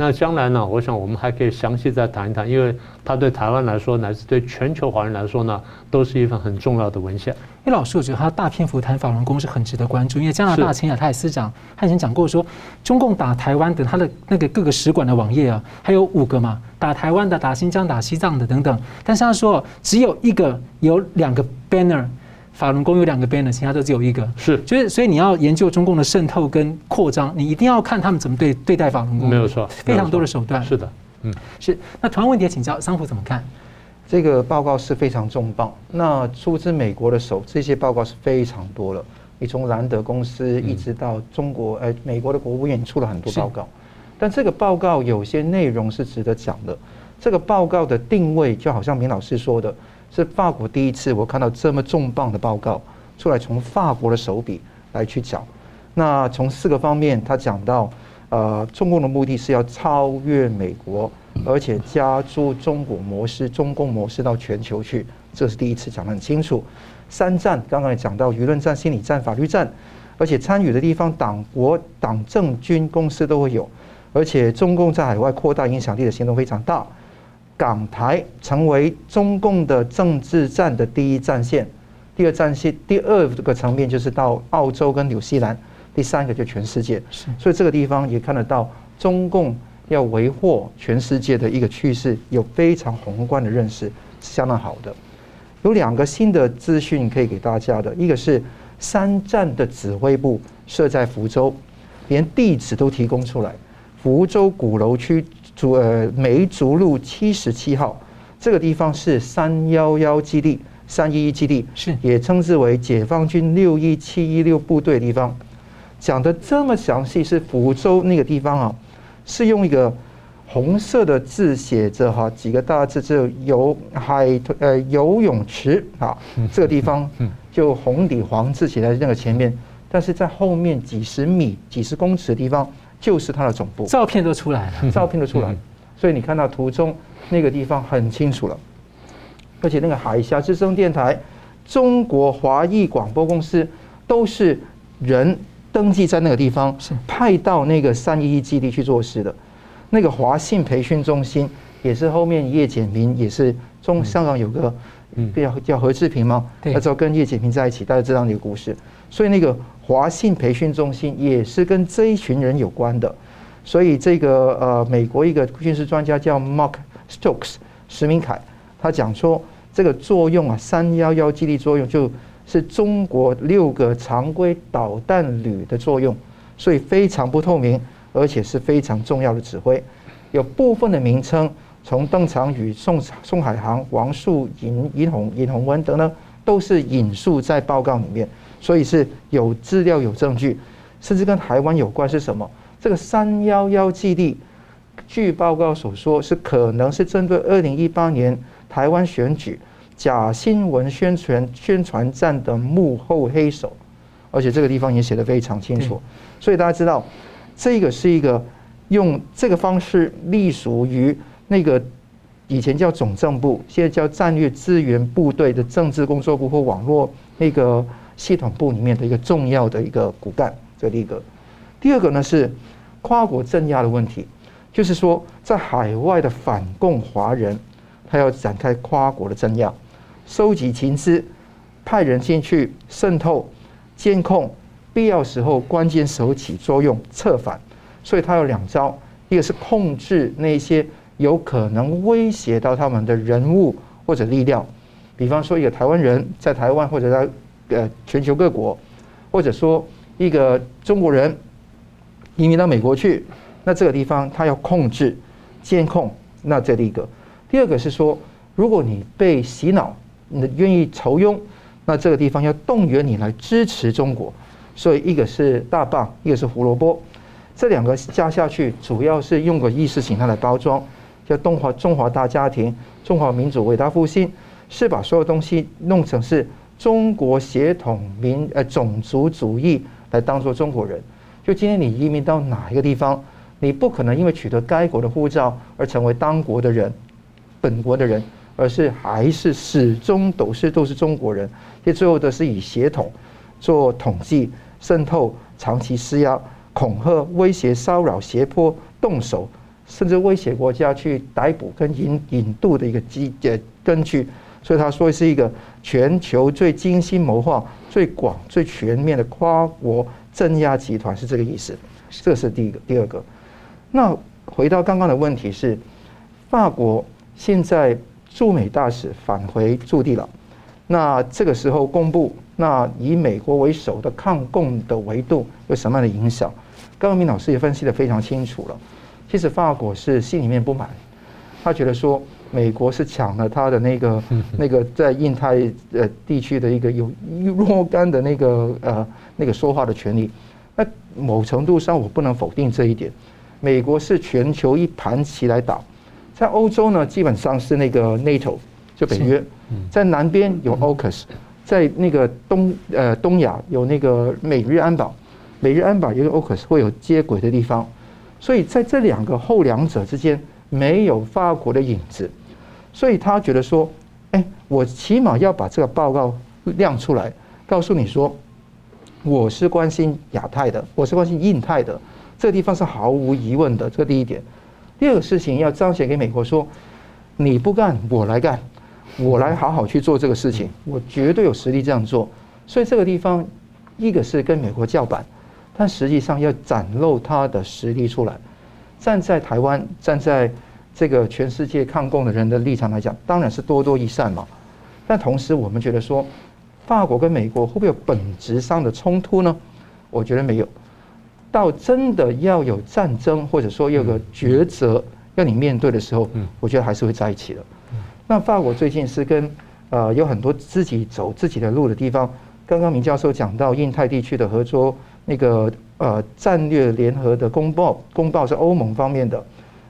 那将来呢，我想我们还可以详细再谈一谈，因为它对台湾来说，乃至对全球华人来说呢，都是一份很重要的文献。哎老师，我觉得他大篇幅谈法轮功是很值得关注，因为加拿大前亚太司长他以前讲过说，中共打台湾的他的那个各个使馆的网页啊，还有五个嘛，打台湾的、打新疆、打西藏的等等，但是他说只有一个有两个 banner。法轮功有两个 banner，其他都只有一个。是，就是所以你要研究中共的渗透跟扩张，你一定要看他们怎么对对待法轮功。没有错，非常多的手段。是的，嗯，是。那同样问题请教桑普怎么看？这个报告是非常重磅。那出自美国的手，这些报告是非常多了。你从兰德公司一直到中国，呃，美国的国务院出了很多报告。但这个报告有些内容是值得讲的。这个报告的定位就好像明老师说的。是法国第一次我看到这么重磅的报告出来，从法国的手笔来去讲。那从四个方面，他讲到，呃，中共的目的是要超越美国，而且加注中国模式、中共模式到全球去，这是第一次讲得很清楚。三战，刚刚也讲到舆论战、心理战、法律战，而且参与的地方，党国、党政军、公司都会有，而且中共在海外扩大影响力的行动非常大。港台成为中共的政治战的第一战线，第二战线，第二个层面就是到澳洲跟纽西兰，第三个就全世界。所以这个地方也看得到中共要维护全世界的一个趋势，有非常宏观的认识，是相当好的。有两个新的资讯可以给大家的，一个是三战的指挥部设在福州，连地址都提供出来，福州鼓楼区。竹呃梅竹路七十七号，这个地方是三幺幺基地、三一一基地，是也称之为解放军六一七一六部队的地方。讲的这么详细，是福州那个地方啊，是用一个红色的字写着哈几个大字，就游海呃游泳池啊，这个地方就红底黄字写在那个前面，但是在后面几十米、几十公尺的地方。就是它的总部，照片都出来了，照片都出来。了，所以你看到图中那个地方很清楚了，而且那个海峡之声电台、中国华裔广播公司都是人登记在那个地方，是。派到那个三一一基地去做事的。那个华信培训中心也是后面叶简明也是中香港有个叫叫何志平吗？他之后跟叶简平在一起，大家知道那个故事，所以那个。华信培训中心也是跟这一群人有关的，所以这个呃，美国一个军事专家叫 Mark Stokes 石明凯，他讲说这个作用啊，三幺幺基地作用就是中国六个常规导弹旅的作用，所以非常不透明，而且是非常重要的指挥。有部分的名称，从邓长宇、宋宋海航、王树尹尹洪尹洪文等等，都是引述在报告里面。所以是有资料有证据，甚至跟台湾有关是什么？这个三幺幺基地，据报告所说，是可能是针对二零一八年台湾选举假新闻宣传宣传战的幕后黑手，而且这个地方也写得非常清楚。所以大家知道，这个是一个用这个方式隶属于那个以前叫总政部，现在叫战略资源部队的政治工作部或网络那个。系统部里面的一个重要的一个骨干，这第一个。第二个呢是跨国镇压的问题，就是说在海外的反共华人，他要展开跨国的镇压，收集情资，派人进去渗透、监控，必要时候关键时候起作用策反。所以他有两招，一个是控制那些有可能威胁到他们的人物或者力量，比方说一个台湾人在台湾或者在。呃，全球各国，或者说一个中国人移民到美国去，那这个地方他要控制、监控，那这第一个。第二个是说，如果你被洗脑，你愿意酬庸，那这个地方要动员你来支持中国。所以一个是大棒，一个是胡萝卜，这两个加下去，主要是用个意识形态来包装，叫中华中华大家庭、中华民族伟大复兴，是把所有东西弄成是。中国血统民呃种族主义来当做中国人，就今天你移民到哪一个地方，你不可能因为取得该国的护照而成为当国的人，本国的人，而是还是始终都是都是中国人。这最后的是以血统做统计、渗透、长期施压、恐吓、威胁、骚扰、胁迫、动手，甚至威胁国家去逮捕跟引引渡的一个基呃根据，所以他说是一个全球最精心谋划、最广、最全面的跨国镇压集团，是这个意思。这是第一个，第二个。那回到刚刚的问题是，法国现在驻美大使返回驻地了，那这个时候公布，那以美国为首的抗共的维度有什么样的影响？刚刚明老师也分析得非常清楚了。其实法国是心里面不满，他觉得说美国是抢了他的那个 <laughs> 那个在印太呃地区的一个有若干的那个呃那个说话的权利。那某程度上我不能否定这一点。美国是全球一盘棋来打，在欧洲呢基本上是那个 NATO 就北约，在南边有 AUKUS，在那个东呃东亚有那个美日安保，美日安保也有 AUKUS 会有接轨的地方。所以在这两个后两者之间没有法国的影子，所以他觉得说，哎，我起码要把这个报告亮出来，告诉你说，我是关心亚太的，我是关心印太的，这个地方是毫无疑问的，这个第一点。第二个事情要彰显给美国说，你不干我来干，我来好好去做这个事情，我绝对有实力这样做。所以这个地方，一个是跟美国叫板。但实际上要展露他的实力出来，站在台湾，站在这个全世界抗共的人的立场来讲，当然是多多益善嘛。但同时，我们觉得说，法国跟美国会不会有本质上的冲突呢？我觉得没有。到真的要有战争，或者说要有个抉择要你面对的时候，我觉得还是会在一起的。那法国最近是跟呃有很多自己走自己的路的地方。刚刚明教授讲到印太地区的合作。那个呃战略联合的公报，公报是欧盟方面的。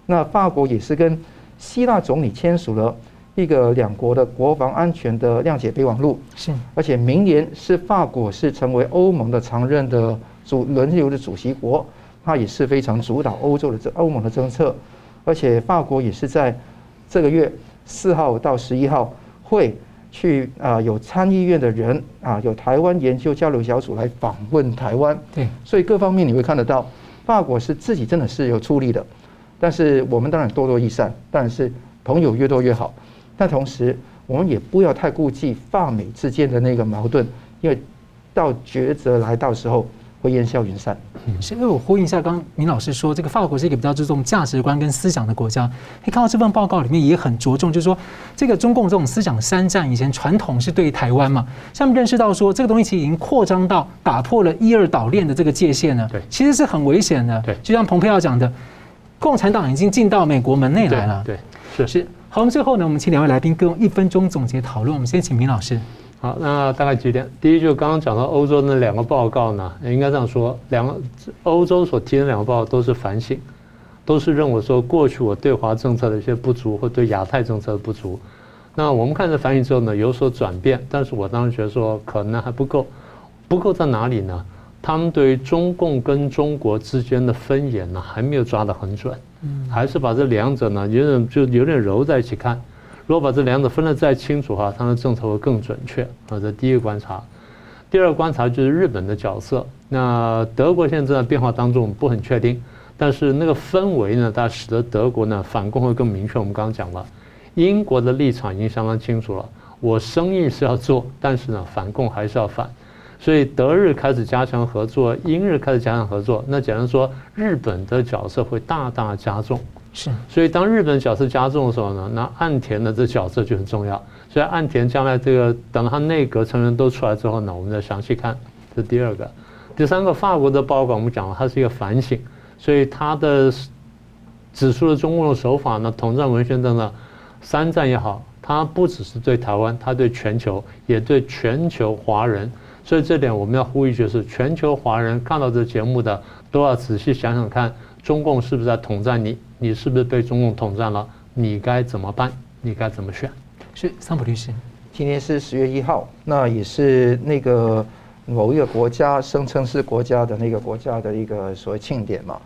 那法国也是跟希腊总理签署了一个两国的国防安全的谅解备忘录。是，而且明年是法国是成为欧盟的常任的主轮流的主席国，它也是非常主导欧洲的这欧盟的政策。而且法国也是在这个月四号到十一号会。去啊，有参议院的人啊，有台湾研究交流小组来访问台湾。对，所以各方面你会看得到，法国是自己真的是有出力的。但是我们当然多多益善，但是朋友越多越好。但同时，我们也不要太顾忌法美之间的那个矛盾，因为到抉择来到时候。会烟消云散。嗯，是因为我呼应一下，刚刚明老师说，这个法国是一个比较注重价值观跟思想的国家。可以看到这份报告里面也很着重，就是说，这个中共这种思想三战，以前传统是对台湾嘛，下面认识到说，这个东西其实已经扩张到打破了一二岛链的这个界限了。对，其实是很危险的。对，就像蓬佩奥讲的，共产党已经进到美国门内来了。对，是是。好，我们最后呢，我们请两位来宾各用一分钟总结讨论。我们先请明老师。好，那大概几点？第一，就刚刚讲到欧洲那两个报告呢，应该这样说，两个欧洲所提的两个报告都是反省，都是认为说过去我对华政策的一些不足或对亚太政策的不足。那我们看这反省之后呢，有所转变，但是我当时觉得说可能还不够，不够在哪里呢？他们对于中共跟中国之间的分野呢，还没有抓得很准，还是把这两者呢有点就有点揉在一起看。如果把这两者分得再清楚的话，它的政策会更准确。啊，这第一个观察。第二个观察就是日本的角色。那德国现在正在变化当中，我们不很确定。但是那个氛围呢，它使得德国呢反共会更明确。我们刚刚讲了，英国的立场已经相当清楚了。我生意是要做，但是呢反共还是要反。所以德日开始加强合作，英日开始加强合作。那假如说日本的角色会大大加重。是，所以当日本角色加重的时候呢，那岸田的这角色就很重要。所以岸田将来这个等他内阁成员都出来之后呢，我们再详细看。这第二个，第三个，法国的报告我们讲了，它是一个反省，所以它的指出了中共的手法呢，统战文宣等等，三战也好，它不只是对台湾，它对全球，也对全球华人。所以这点我们要呼吁，就是全球华人看到这节目的都要仔细想想看，中共是不是在统战你。你是不是被中共统战了？你该怎么办？你该怎么选？是桑普律师。今天是十月一号，那也是那个某一个国家声称是国家的那个国家的一个所谓庆典嘛。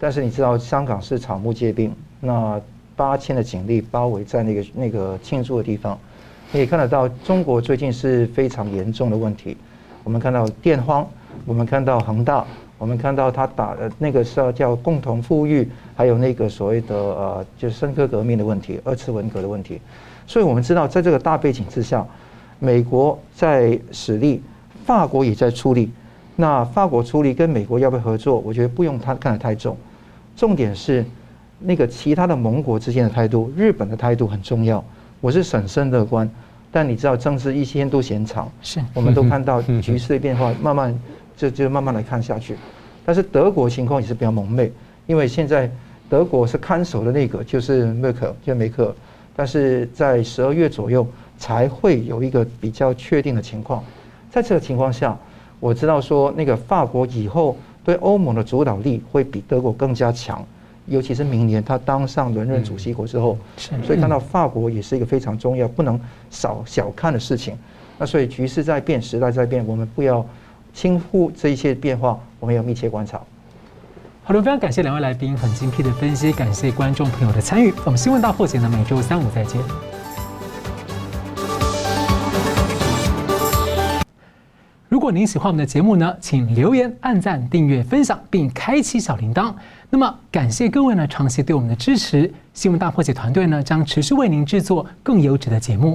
但是你知道，香港是草木皆兵，那八千的警力包围在那个那个庆祝的地方，你也看得到，中国最近是非常严重的问题。我们看到电荒，我们看到恒大，我们看到他打的那个是叫共同富裕，还有那个所谓的呃，就是深刻革命的问题，二次文革的问题。所以我们知道，在这个大背景之下，美国在使力，法国也在出力。那法国出力跟美国要不要合作？我觉得不用他看得太重，重点是那个其他的盟国之间的态度，日本的态度很重要。我是审慎乐观，但你知道政治一天都嫌长，是我们都看到局势的变化，慢慢。就就慢慢来看下去，但是德国情况也是比较蒙昧，因为现在德国是看守的那个就是默克尔，就梅克尔，但是在十二月左右才会有一个比较确定的情况。在这个情况下，我知道说那个法国以后对欧盟的主导力会比德国更加强，尤其是明年他当上轮任主席国之后，所以看到法国也是一个非常重要、不能少小看的事情。那所以局势在变，时代在变，我们不要。新户这一些变化，我们要密切观察。好的，非常感谢两位来宾很精辟的分析，感谢观众朋友的参与。我们新闻大破解呢，每周三五再见。如果您喜欢我们的节目呢，请留言、按赞、订阅、分享，并开启小铃铛。那么，感谢各位呢长期对我们的支持。新闻大破解团队呢将持续为您制作更优质的节目。